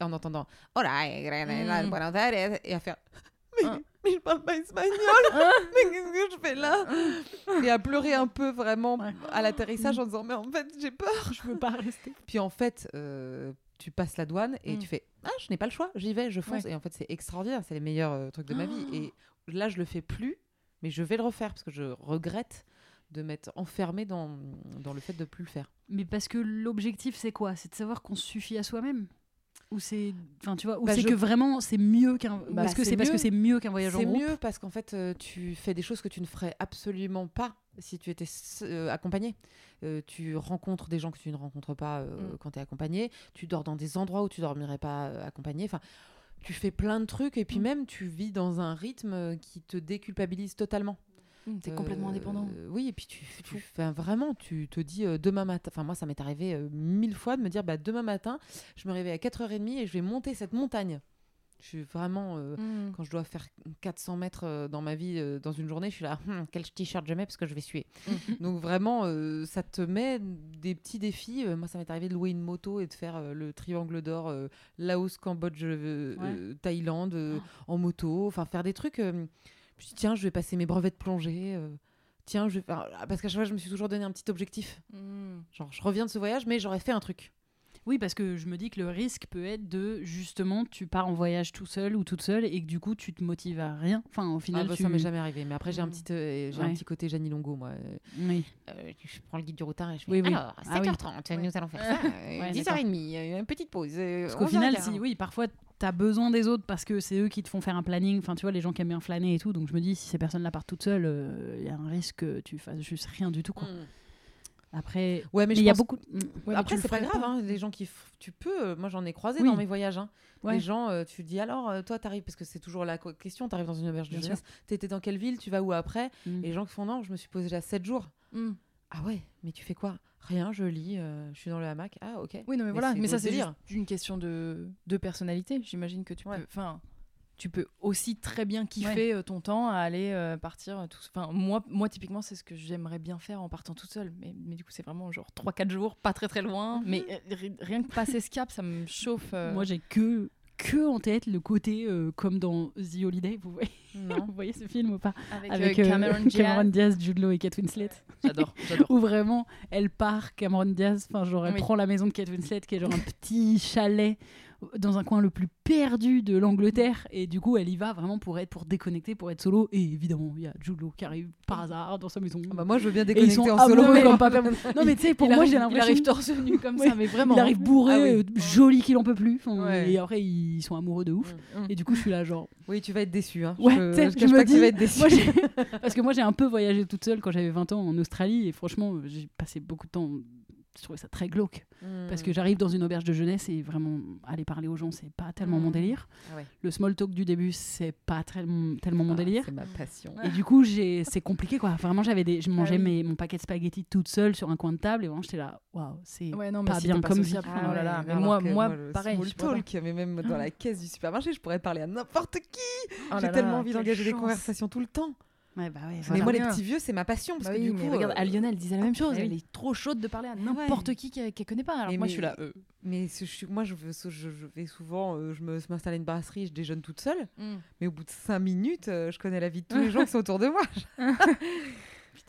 en entendant Hola, eh, Mm. Buenos Aires, et à faire mais, Ah. mais je parle pas espagnol. mais qu'est-ce que je fais là Et à pleurer un peu vraiment Ouais. à l'atterrissage en disant mais en fait j'ai peur. Je veux pas rester. Puis en fait, euh, tu passes la douane et Mm. tu fais ah je n'ai pas le choix, j'y vais, je fonce. Ouais. Et en fait c'est extraordinaire, c'est les meilleurs euh, trucs de ma vie. Et là je le fais plus, mais je vais le refaire parce que je regrette de m'être enfermée dans, dans le fait de plus le faire. Mais parce que l'objectif, c'est quoi? C'est de savoir qu'on suffit à soi-même? Ou c'est. Enfin, tu vois, ou Bah, c'est je- que vraiment c'est mieux qu'un. Bah, Est-ce que c'est c'est parce que mieux. c'est mieux qu'un voyage en C'est groupe? mieux parce qu'en fait, euh, tu fais des choses que tu ne ferais absolument pas si tu étais euh, accompagné. Euh, tu rencontres des gens que tu ne rencontres pas euh, Mm. quand tu es accompagné. Tu dors dans des endroits où tu dormirais pas accompagné. Enfin, tu fais plein de trucs et puis Mm. même tu vis dans un rythme qui te déculpabilise totalement. T'es complètement Euh, indépendant. Oui, et puis tu, tu fais vraiment, tu te dis demain matin. Enfin, moi, ça m'est arrivé mille fois de me dire bah, demain matin, je me réveille à 4h30 et je vais monter cette montagne. Je suis vraiment. euh, Mm. quand je dois faire 400 mètres euh, dans ma vie euh, dans une journée, je suis là, Hum, quel t-shirt je mets parce que je vais suer. Donc vraiment, ça te met des petits défis. Moi, ça m'est arrivé de louer une moto et de faire le triangle d'or Laos, Cambodge, Ouais. Thaïlande euh, en moto. Enfin, faire des trucs. dit, tiens, je vais passer mes brevets de plongée. tiens, je vais. Parce qu'à chaque fois, je me suis toujours donné un petit objectif. Mm. Genre, je reviens de ce voyage, mais j'aurais fait un truc. Oui, parce que je me dis que le risque peut être de justement, tu pars en voyage tout seul ou toute seule et que du coup, tu te motives à rien. Enfin, au Ah, final, bah, tu... Ça m'est jamais arrivé. Mais après, j'ai un Mm. petit, euh, j'ai Ouais. un petit côté Janine Longo, moi. Oui. Euh, je prends le guide du routard et je fais Oui, oui. alors Ah oui. 7h30 nous allons faire ça euh, Ouais, 10h30 euh, une petite pause Parce qu'au 11h15. final, si, oui, parfois, tu as besoin des autres parce que c'est eux qui te font faire un planning. Enfin, tu vois, les gens qui aiment bien flâner et tout. Donc, je me dis, si ces personnes-là partent toutes seules, euh, il y a un risque que tu fasses juste rien du tout. Quoi. Mm. Après, ouais mais, il y a beaucoup. Mm. Ouais, après c'est pas grave hein, les gens qui f- tu peux euh, moi j'en ai croisé Oui. dans mes voyages hein. Ouais. les gens euh, tu dis alors euh, toi t'arrives parce que c'est toujours la question t'arrives dans une auberge de jeunesse t'étais dans quelle ville tu vas où après? Mm. et les gens qui font non je me suis posé là 7 jours Mm. ah ouais mais tu fais quoi? Rien je lis euh, je suis dans le hamac ah ok Oui, non, mais, Mais voilà. c'est Mais ça, c'est une question de, de personnalité. J'imagine que tu Ouais. peux. Enfin, tu peux aussi très bien kiffer euh, ton temps à aller euh, partir. euh, tout... Enfin, moi, moi, typiquement, c'est ce que j'aimerais bien faire en partant toute seule. Mais, mais du coup, c'est vraiment genre 3-4 jours, pas très très loin. Mais euh, ri- rien que passer ce cap, ça me chauffe. euh. Moi, j'ai que que en tête le côté euh, comme dans The Holiday. Vous voyez, vous voyez ce film ou pas? Avec, Avec Cameron Diaz. Cameron Diaz, Jude Law et Kate Winslet. J'adore, j'adore. Où vraiment, elle part, Cameron Diaz, enfin, genre, elle Oui. prend la maison de Kate Winslet, qui est genre un petit chalet dans un coin le plus perdu de l'Angleterre. Et du coup, elle y va vraiment pour être, pour déconnecter, pour être solo. Et évidemment, il y a Jude Law qui arrive par hasard dans sa maison. Ah bah, moi je veux bien et ils sont déconnecter en solo mais- comme pas Non, mais tu sais, pour Il moi, arrive- j'ai Il l'impression. arrive torse nu comme Ouais. ça, mais vraiment. Il arrive bourré, Ah oui. euh, joli qu'il en peut plus. Enfin, Ouais. Et après, ils sont amoureux de ouf. Mm. Et du coup, je suis là, genre. oui tu vas être déçu hein. Ouais, je, tu sais, je je me pas que tu dis- vas être déçu Moi, Parce que moi, j'ai un peu voyagé toute seule quand j'avais 20 ans en Australie. Et franchement, j'ai passé beaucoup de temps. Je trouvais ça très glauque. Parce que j'arrive dans une auberge de jeunesse et vraiment aller parler aux gens, c'est pas tellement mon Mm. délire. Ah ouais. Le small talk du début, c'est pas très- tellement mon Ah, délire. c'est ma passion Et du coup, c'est compliqué quoi. Vraiment, j'avais des, je mangeais oui. mes, mon paquet de spaghettis toute seule sur un coin de table et vraiment, j'étais là, waouh, c'est. Ouais, non, mais Pas si bien pas comme vie. oh là là. ouais, Mais alors moi, moi, le pareil. small talk, mais même dans la caisse du supermarché, je pourrais parler à n'importe qui. Oh J'ai tellement envie d'engager des conversations tout le temps. Ouais, bah ouais. mais voilà. moi, les petits vieux, c'est ma passion. Parce Bah que oui, du coup, regarde, euh, Aliona, elle disait la même chose. eh Elle est trop chaude de parler à n'importe qui qu'elle qu'elle connaît pas. Alors Mais- moi, mais- je suis là. euh. Mais ce- je suis- moi, je, veux- je, je vais souvent, euh, je me- m'installe à une brasserie, je déjeune toute seule. Mm. Mais au bout de cinq minutes, je connais la vie de tous les gens qui sont autour de moi.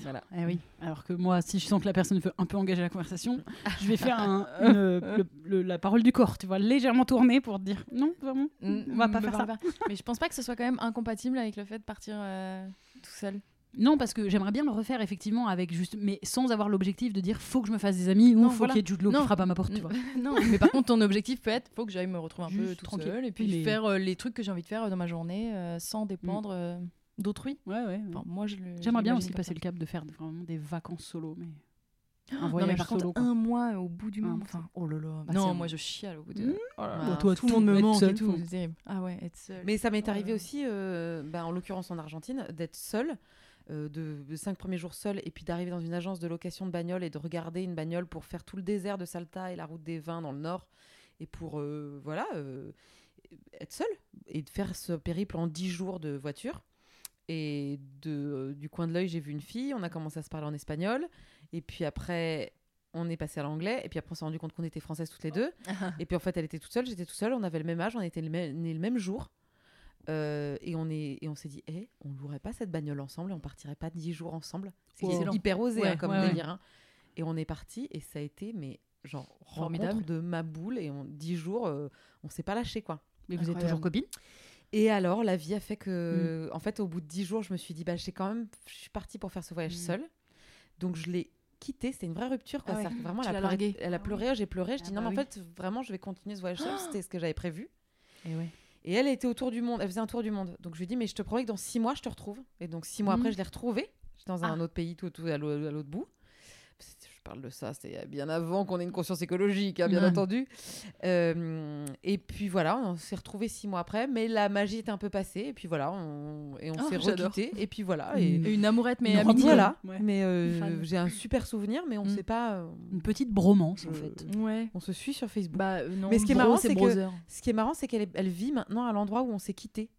voilà. Eh oui. Alors que moi, si je sens que la personne veut un peu engager la conversation, je vais faire un, une- le- le- la parole du corps, tu vois, légèrement tournée pour te dire non, vraiment, on va pas Me faire ça. pas. Mais je pense pas que ce soit quand même incompatible avec le fait de partir euh, tout seul. Non, parce que j'aimerais bien le refaire effectivement avec juste, mais sans avoir l'objectif de dire faut que je me fasse des amis ou Non, faut voilà. qu'il y ait Jude Law qui Non. frappe à ma porte, tu vois. non, mais par contre, ton objectif peut être faut que j'aille me retrouver un peu Juste tout tranquille. et puis mais- faire euh, les trucs que j'ai envie de faire dans ma journée euh, sans dépendre euh, d'autrui. Ouais, ouais. Enfin, moi, J'aimerais bien aussi passer ça. le cap de faire vraiment des vacances solo, mais un Non, voyage mais par solo. contre, quoi. un mois au bout du Un monde. mois, Enfin, oh là là. Bah, non, moi je chiale au bout de. Mmh. Oh là là. Bah, toi, tout le monde me manque seul, et tout. terrible. Ah ouais, être seul. Mais ça m'est Oh arrivé là. aussi, euh, bah, en l'occurrence en Argentine, d'être seule, euh, de, de cinq premiers jours seule, et puis d'arriver dans une agence de location de bagnole et de regarder une bagnole pour faire tout le désert de Salta et la route des vins dans le nord, et pour euh, voilà euh, être seule et de faire ce périple en dix jours de voiture. Et de, euh, du coin de l'œil, j'ai vu une fille, on a commencé à se parler en espagnol, et puis après, on est passé à l'anglais, et puis après, on s'est rendu compte qu'on était françaises toutes les deux. Et puis en fait, elle était toute seule, j'étais toute seule, on avait le même âge, on était le même- nés le même jour. Euh, et on est et on s'est dit, eh, on louerait pas cette bagnole ensemble et on partirait pas dix jours ensemble. C'est hyper osé Ouais, hein, comme ouais, ouais. délire. hein. Et on est parti et ça a été mais genre Formidable. rencontre de ma boule et on dix jours, euh, on s'est pas lâché quoi. Mais vous êtes toujours copine Et alors, la vie a fait que, en fait, au bout de dix jours, je me suis dit, bah, j'ai quand même, je suis partie pour faire ce voyage Mm. seule. Donc, je l'ai quitté. C'était une vraie rupture, quoi. Ah ouais. Vraiment, elle a, pleuré, elle a pleuré, j'ai pleuré. Je Ah dis, bah non, mais oui. en fait, vraiment, je vais continuer ce voyage seul. C'était ce que j'avais prévu. Et ouais. Et elle était autour du monde. Elle faisait un tour du monde. Donc, je lui dis, mais je te promets que dans six mois, je te retrouve. Et donc, six mois Mhm. après, je l'ai retrouvée. J'étais dans un Ah. autre pays, tout, tout à l'au- à l'autre bout. Je parle de ça, c'était bien avant qu'on ait une conscience écologique, hein, bien Ouais. entendu. Euh, et puis voilà, on s'est retrouvés six mois après, mais la magie était un peu passée. Et puis voilà, on, et on Oh, s'est requittés. Et puis voilà. Et. Et une amourette, mais Une amitié. voilà. Ouais. Mais euh, j'ai un super souvenir, mais on Mm. sait pas. euh, Une petite bromance en fait. Ouais. on se suit sur Facebook. Bah, euh, non, Mais ce qui est marrant, c'est c'est que-. Ce qui est marrant, c'est qu'elle est- elle vit maintenant à l'endroit où on s'est quitté.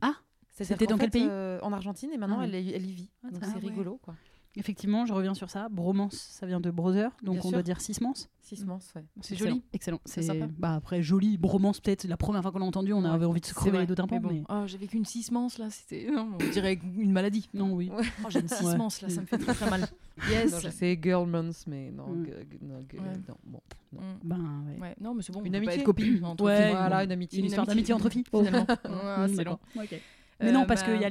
Ah, c'était dans quel pays? euh, En Argentine, et maintenant Ah oui. elle, y- elle y vit. Ah, c'est ah ouais. rigolo, quoi. Effectivement, je reviens sur ça. Bromance, ça vient de brother, donc Bien on sûr. doit dire sismance. Sismance, ouais. C'est joli. Excellent. C'est C'est. Bah après joli, bromance peut-être. La première fois qu'on l'a entendu, on Ouais, avait envie de se C'est crever les deux tympans. Mais bon. mais- Oh, j'ai vécu une sismence là, c'était. On dirait une maladie. Non, oui. Ouais. Oh, j'ai une sismence là, ça me fait très très mal. Yes. je sais Girl Month, mais non. Mm. non, bon, non. Mm. Ben ouais. Non, mais c'est bon. Une amitié être copines entre. Voilà, une amitié. Une histoire amitié. d'amitié entre filles. Finalement. Ouais, c'est long. d'accord. Ok. Mais non, Euh, parce bah, qu'il y a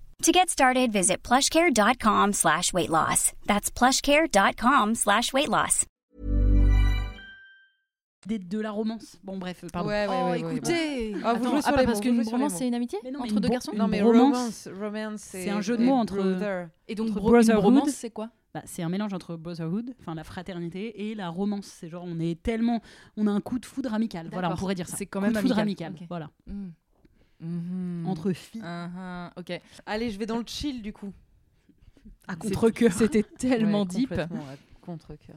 To get started, visit plushcare.com slash weight loss. That's plushcare.com slash weight loss. des- de la romance. Bon, bref, pardon. Ouais, ouais, Oh, ouais, ouais, écoutez. Ah, vous Attends, jouez sur ah, les parce qu'une romance c'est une amitié Mais non, mais entre deux garçons. Non, mais romance, romance C'est un jeu de mots entre- brother. Et donc entre bro- bromance c'est quoi? Bah, c'est un mélange entre brotherhood, enfin la fraternité, et la romance. C'est genre, on est tellement. On a un coup de foudre amical. Voilà, on pourrait dire ça. C'est quand Coup même de foudre amical. Voilà. Mm. Mhm. Entre filles. Ah, Ok. Allez, je vais dans le chill du coup. À C'est- contre-cœur. C'était tellement Ouais, deep. à contre-cœur.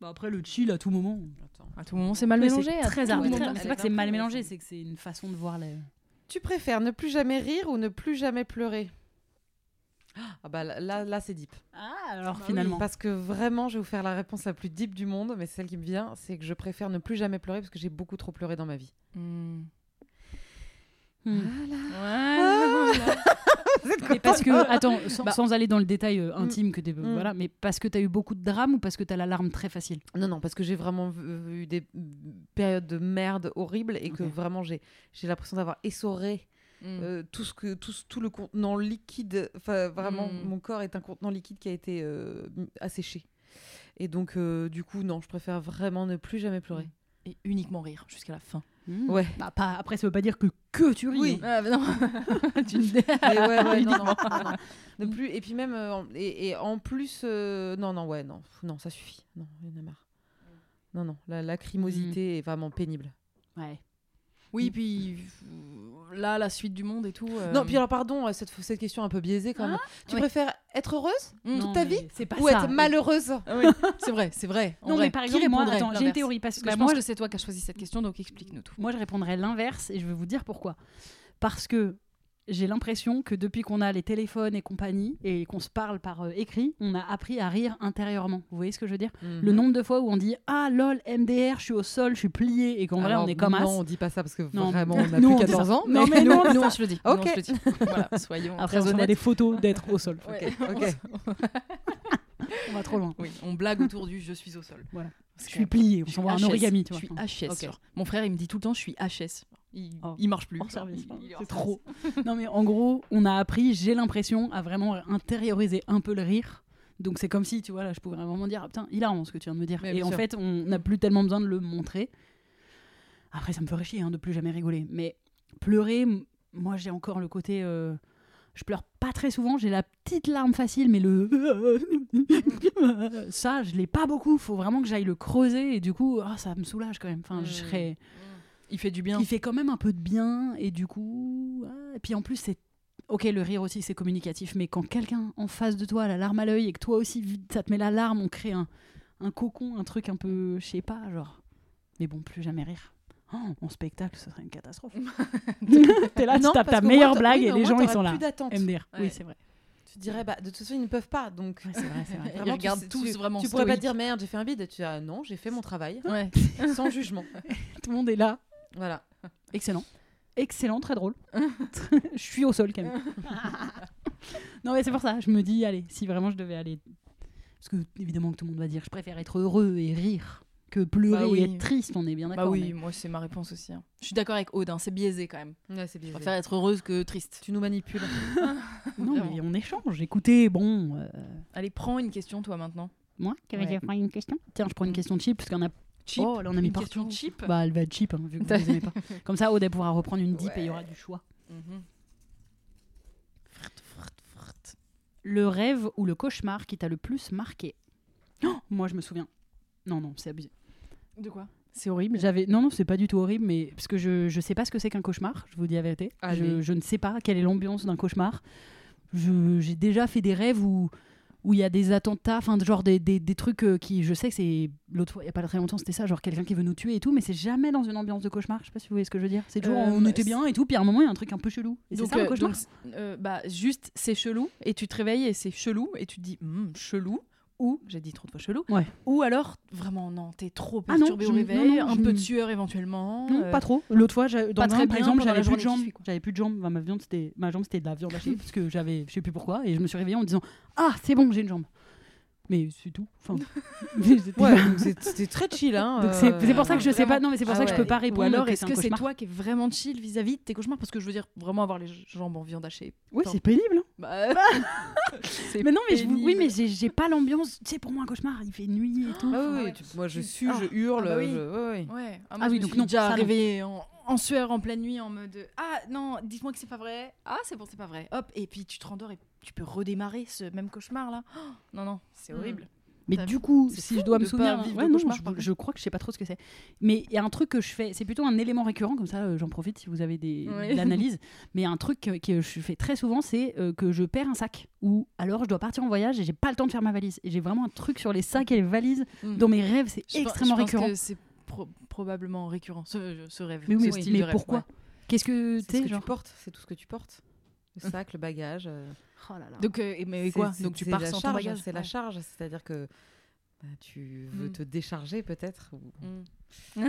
Bah, après, le chill à tout moment. Attends. À tout moment, c'est mal Mais mélangé. C'est très arbitraire. C'est pas que c'est mal mélangé, c'est que c'est une façon de voir les. Tu préfères ne plus jamais rire ou ne plus jamais pleurer? Ah bah là, là, c'est deep. Ah, alors Bah oui. finalement. Parce que vraiment, je vais vous faire la réponse la plus deep du monde, mais celle qui me vient, c'est que je préfère ne plus jamais pleurer parce que j'ai beaucoup trop pleuré dans ma vie. Mm. Hmm. Voilà. Mais parce que, attends, sans, Bah. sans aller dans le détail euh, intime que t'es, Mm. voilà, mais parce que t'as eu beaucoup de drames ou parce que t'as la larme très facile? Non, non, parce que j'ai vraiment eu des périodes de merde horribles et que vraiment j'ai j'ai l'impression d'avoir essoré euh, tout, ce que, tout, tout le contenant liquide. Enfin, vraiment, mon corps est un contenant liquide qui a été euh, asséché. Et donc, du coup, non, je préfère vraiment ne plus jamais pleurer. Et uniquement rire jusqu'à la fin. Hmm. Ouais. Bah, pas, après, ça veut pas dire que, que tu ris. Oui. hein. Ah, bah non. tu ouais, ouais, non, non, non, non. Ne plus, et puis même, euh, en- et, et en plus, euh, non, non, ouais, non, non, ça suffit. Non, il y en a marre. Non, non, la lacrymosité est vraiment pénible. Ouais. Oui, puis euh, là, la suite du monde et tout. euh, Non, puis alors, pardon, euh, cette, cette question un peu biaisée quand même. tu oui. préfères être heureuse Non, ta vie c'est pas ou ça. être malheureuse Ah oui, c'est vrai, c'est vrai. en Non, vrai. mais par exemple, moi, attends, j'ai une théorie parce que je moi, pense que c'est toi qui as choisi cette question, donc explique-nous tout. Moi, je répondrais l'inverse et je vais vous dire pourquoi. Parce que j'ai l'impression que depuis qu'on a les téléphones et compagnie et qu'on se parle par euh, écrit, on a appris à rire intérieurement. Vous voyez ce que je veux dire? Mhm. Le nombre de fois où on dit Ah lol, MDR, je suis au sol, je suis plié et qu'en vrai on est comme as. Non, on dit pas ça parce que Non. vraiment, on a Nous, plus dit 14 ça. ans. Non, mais nous, nous, on se le dit. nous, Ok. on se le dit. Voilà, soyons Après, on très honnêtes. des photos d'être au sol. Ouais. Ok. On va trop loin. Oui, on blague autour du je suis au sol. Voilà. Je suis plié, on s'envoie un origami, tu vois. Je suis HS. Mon frère, il me dit tout le temps, je suis HS. Il, Oh. il marche plus. Service. C'est trop. non mais en gros, on a appris, j'ai l'impression, à vraiment intérioriser un peu le rire. Donc c'est comme si, tu vois, là, je pouvais vraiment dire, ah, putain, hilarant ce que tu viens de me dire. Mais Et en sûr. fait, on n'a plus tellement besoin de le montrer. Après, ça me ferait chier hein, de plus jamais rigoler. Mais pleurer, moi, j'ai encore le côté. euh, Je pleure pas très souvent, j'ai la petite larme facile, mais le. ça, je l'ai pas beaucoup. Faut vraiment que j'aille le creuser et du coup, ah, ça me soulage quand même. Enfin, je Mm. serais Il fait du bien. qui fait quand même un peu de bien et du coup ah, et puis en plus c'est ok, le rire aussi c'est communicatif, mais quand quelqu'un en face de toi a la larme à l'œil et que toi aussi vite, ça te met la larme, on crée un, un cocon, un truc un peu, je sais pas, genre. Mais bon, plus jamais rire. Oh, en spectacle, ce serait une catastrophe. T'es là, tu Non, tapes parce ta meilleure moins, blague oui, et les gens ils sont là. plus d'attente. MDR. Ouais. Oui, c'est vrai. Tu dirais, bah, de toute façon, ils ne peuvent pas. Donc, Ouais, c'est vrai, c'est vrai. Ils Vraiment, regardent tu- tous tu- vraiment tu pourrais pas dire merde, j'ai fait un bide. Tu dis, ah, non, j'ai fait mon travail. Ouais. sans jugement. Tout le monde est là. Voilà. Excellent. Excellent, très drôle. je suis au sol quand même. non mais c'est pour ça, je me dis, allez, si vraiment je devais aller... Parce que évidemment que tout le monde va dire, je préfère être heureux et rire que pleurer Bah oui. et être triste, on est bien Bah d'accord. oui, mais- moi c'est ma réponse aussi. hein. Je suis d'accord avec Aude, hein, c'est biaisé quand même. Ouais, c'est Je biaisé. préfère être heureuse que triste. Tu nous manipules. Non Vraiment. mais on échange, écoutez, bon... euh, Allez, prends une question toi maintenant. Moi, que Ouais. prends une question? Tiens, je prends une question cheap, parce qu'on a... Cheap. Oh, là on a mis une partout. question cheap. Bah elle va être cheap, hein, vu que vous les aimez pas. Comme ça, elle pourra reprendre une dip et il y aura du choix. Mhm. Le rêve ou le cauchemar qui t'a le plus marqué Oh, Moi, je me souviens. Non, non, c'est abusé. De quoi? C'est horrible. J'avais non, non, c'est pas du tout horrible, mais parce que je je sais pas ce que c'est qu'un cauchemar. Je vous dis la vérité. Je, je ne sais pas quelle est l'ambiance d'un cauchemar. J'ai déjà fait des rêves où où il y a des attentats, enfin genre des, des, des trucs euh, qui, je sais que c'est l'autre fois, il y a pas très longtemps, c'était ça, genre quelqu'un qui veut nous tuer et tout, mais c'est jamais dans une ambiance de cauchemar. Je sais pas si vous voyez ce que je veux dire. C'est toujours Euh, on était bien et tout, puis à un moment il y a un truc un peu chelou. Et c'est ça le euh, cauchemar. donc, euh, bah, juste, c'est chelou, et tu te réveilles et c'est chelou, et tu te dis, Hum, chelou, ou, j'ai dit trop de fois chelou, Ouais. ou alors, vraiment, non, t'es trop Ah non, perturbé au réveil, non, un peu de sueur éventuellement. Non, euh, pas trop. L'autre fois, dans un, par exemple, j'avais plus de jambes. J'avais plus de jambes. Ma viande, c'était ma jambe, c'était de la viande hachée parce que j'avais, je sais plus pourquoi, et je me suis réveillée en me disant ah c'est bon, j'ai une jambe. Mais c'est tout. Enfin, Ouais, c'était très chill. Hein, euh, c'est pour ça que je sais vraiment. pas. Non, mais c'est pour Ah ça que je peux pas Ou répondre. alors, que est-ce que c'est toi qui est vraiment chill vis-à-vis de tes cauchemars? Parce que je veux dire, vraiment avoir les jambes en viande hachée. Oui, c'est pénible. hein. Bah, Mais non, mais je oui, mais j'ai pas l'ambiance. Tu sais, pour moi un cauchemar, il fait nuit et tout. Ah Enfin, oui, oui, ouais. tu- moi je Tu- sue, Ah. je hurle. Ah bah oui. je- ouais, ouais. Ouais. Ah, Ah moi, oui, je me donc suis non, déjà réveillée en, en sueur en pleine nuit en mode Ah non, dites-moi que c'est pas vrai. Ah, c'est bon, c'est pas vrai. Hop, et puis tu te rendors et tu peux redémarrer ce même cauchemar là. Oh, non, non, c'est Mm. horrible. Mais du coup, si je dois me souvenir, vivre ouais, non, je, crois que je sais pas trop ce que c'est. Mais il y a un truc que je fais, c'est plutôt un élément récurrent, comme ça euh, j'en profite si vous avez des Ouais. l'analyse. Mais un truc que, que je fais très souvent, c'est euh, que je perds un sac. Ou alors je dois partir en voyage et j'ai pas le temps de faire ma valise. Et j'ai vraiment un truc sur les sacs et les valises. Mm. Dans mes rêves, c'est extrêmement je pense récurrent. c'est pro- probablement récurrent, ce, ce rêve. Mais oui, ce mais- style mais de rêve, pourquoi ouais. Qu'est-ce que C'est tu ce que genre tu portes, c'est tout ce que tu portes. Le sac, le bagage. euh, Oh là là. Donc, euh, et- mais quoi Donc tu pars sans ton charge, bagage C'est la charge, c'est-à-dire que bah, tu veux Mm. te décharger peut-être. ou- Mm.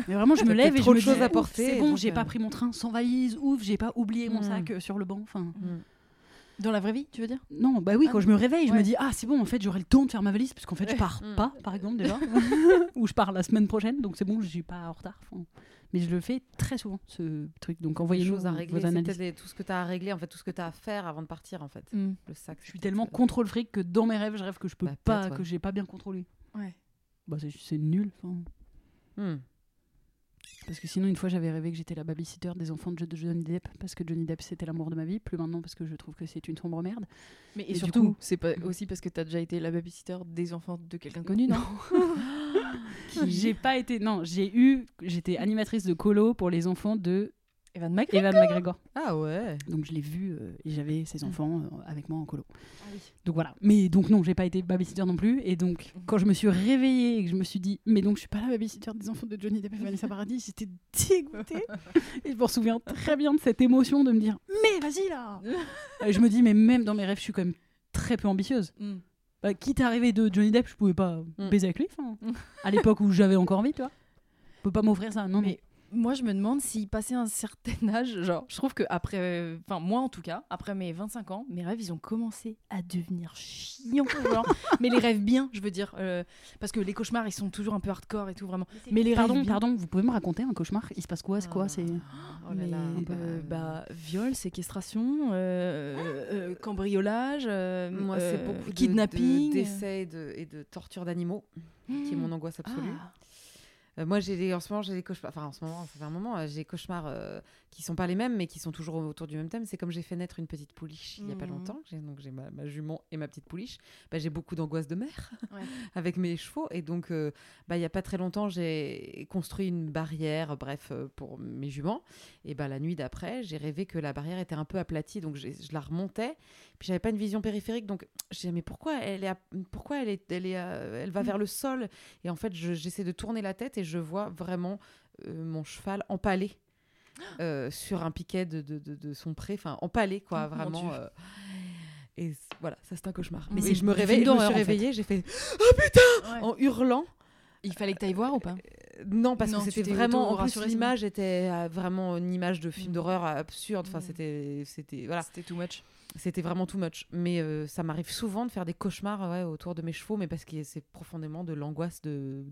Mais vraiment, je me lève et je trop me de dis, choses à porter, c'est bon, j'ai euh, pas pris mon train sans valise, ouf, j'ai pas oublié mon Mm. sac euh, sur le banc. Enfin. Dans la vraie vie, tu veux dire? Non, bah oui, Ah quand je me réveille, je me dis ah c'est bon, en fait j'aurai le temps de faire ma valise parce qu'en fait je pars pas, par exemple déjà, ou je pars la semaine prochaine, donc c'est bon, je suis pas en retard. Enfin, mais je le fais très souvent ce truc, donc envoyez-nous vos analyses. tout ce que tu as à régler, en fait, tout ce que tu as à faire avant de partir, en fait. Mm. Le sac. Je suis tellement contrôle fric que dans mes rêves, je rêve que je peux Bah, pas, ouais. que j'ai pas bien contrôlé. Ouais. Bah c'est- nul. Hmm. Parce que sinon, une fois, j'avais rêvé que j'étais la babysitter des enfants de Johnny Depp, parce que Johnny Depp, c'était l'amour de ma vie. Plus maintenant, parce que je trouve que c'est une sombre merde. Mais Et surtout, c'est pas aussi parce que t'as déjà été la babysitter des enfants de quelqu'un de connu, non J'ai pas été. Non, j'ai eu. J'étais animatrice de colo pour les enfants de Evan McGregor. Evan McGregor. Ah ouais. Donc je l'ai vu euh, et j'avais ses enfants euh, avec moi en colo. Ah oui. Donc voilà. Mais donc non, j'ai pas été babysitter non plus. Et donc quand je me suis réveillée et que je me suis dit, mais donc je suis pas la babysitter des enfants de Johnny Depp et Vanessa Paradis, j'étais dégoûtée. et je me souviens très bien de cette émotion de me dire, mais vas-y là. Et je me dis, mais même dans mes rêves, je suis quand même très peu ambitieuse. Mm. Bah, quitte à rêver de Johnny Depp, je pouvais pas Mm. baiser avec lui. enfin, Mm. À l'époque où j'avais encore envie, tu vois. Je peux pas m'offrir ça. Non, mais Mais moi, je me demande si passé un certain âge, genre, je trouve que après, enfin moi en tout cas, après mes 25 ans, mes rêves, ils ont commencé à devenir chiants. genre. mais les rêves bien, je veux dire, euh, parce que les cauchemars, ils sont toujours un peu hardcore et tout vraiment. Mais les pardon, rêves bien- pardon, vous pouvez me raconter un cauchemar? Il se passe quoi? C'est quoi? C'est Oh là mais là, bah, euh, bah, viol, séquestration, euh, euh, cambriolage, euh, Moi, c'est euh, beaucoup de- kidnapping, de- d'essais et de, et de torture d'animaux, qui est mon angoisse absolue. Ah. Euh, moi, j'ai en ce moment, j'ai des cauchemars. Enfin, en ce moment, ça fait un moment, euh, j'ai des cauchemars euh, qui sont pas les mêmes, mais qui sont toujours autour du même thème. C'est comme j'ai fait naître une petite pouliche il y a pas Mhm. longtemps. J'ai, donc, j'ai ma, ma jument et ma petite pouliche. Bah, j'ai beaucoup d'angoisse de mer Ouais. avec mes chevaux. Et donc, bah, il y a pas très longtemps, j'ai construit une barrière, bref, pour mes juments. Et bah, la nuit d'après, j'ai rêvé que la barrière était un peu aplatie. Donc, je la remontais. Puis, j'avais pas une vision périphérique. Donc, je disais, mais pourquoi elle, est, à- pourquoi elle, est, elle, est, elle va Mhm. vers le sol Et en fait, je- j'essaie de tourner la tête et je vois vraiment euh, mon cheval empalé euh, sur un piquet de, de, de- de son pré. Enfin, empalé, quoi, Oh, vraiment. Euh, et voilà, ça c'est un cauchemar. Mais c'est je me réveille, je me suis en fait. réveillée, j'ai fait oh putain Ouais. en hurlant. Il fallait que tu ailles voir ou pas? Non, parce Non, que c'était vraiment. En plus, l'image était vraiment une image de film Mm. d'horreur absurde. Enfin, Mm. c'était, c'était, voilà, C'était too much. c'était vraiment too much. Mais euh, ça m'arrive souvent de faire des cauchemars ouais, autour de mes chevaux, mais parce que c'est profondément de l'angoisse de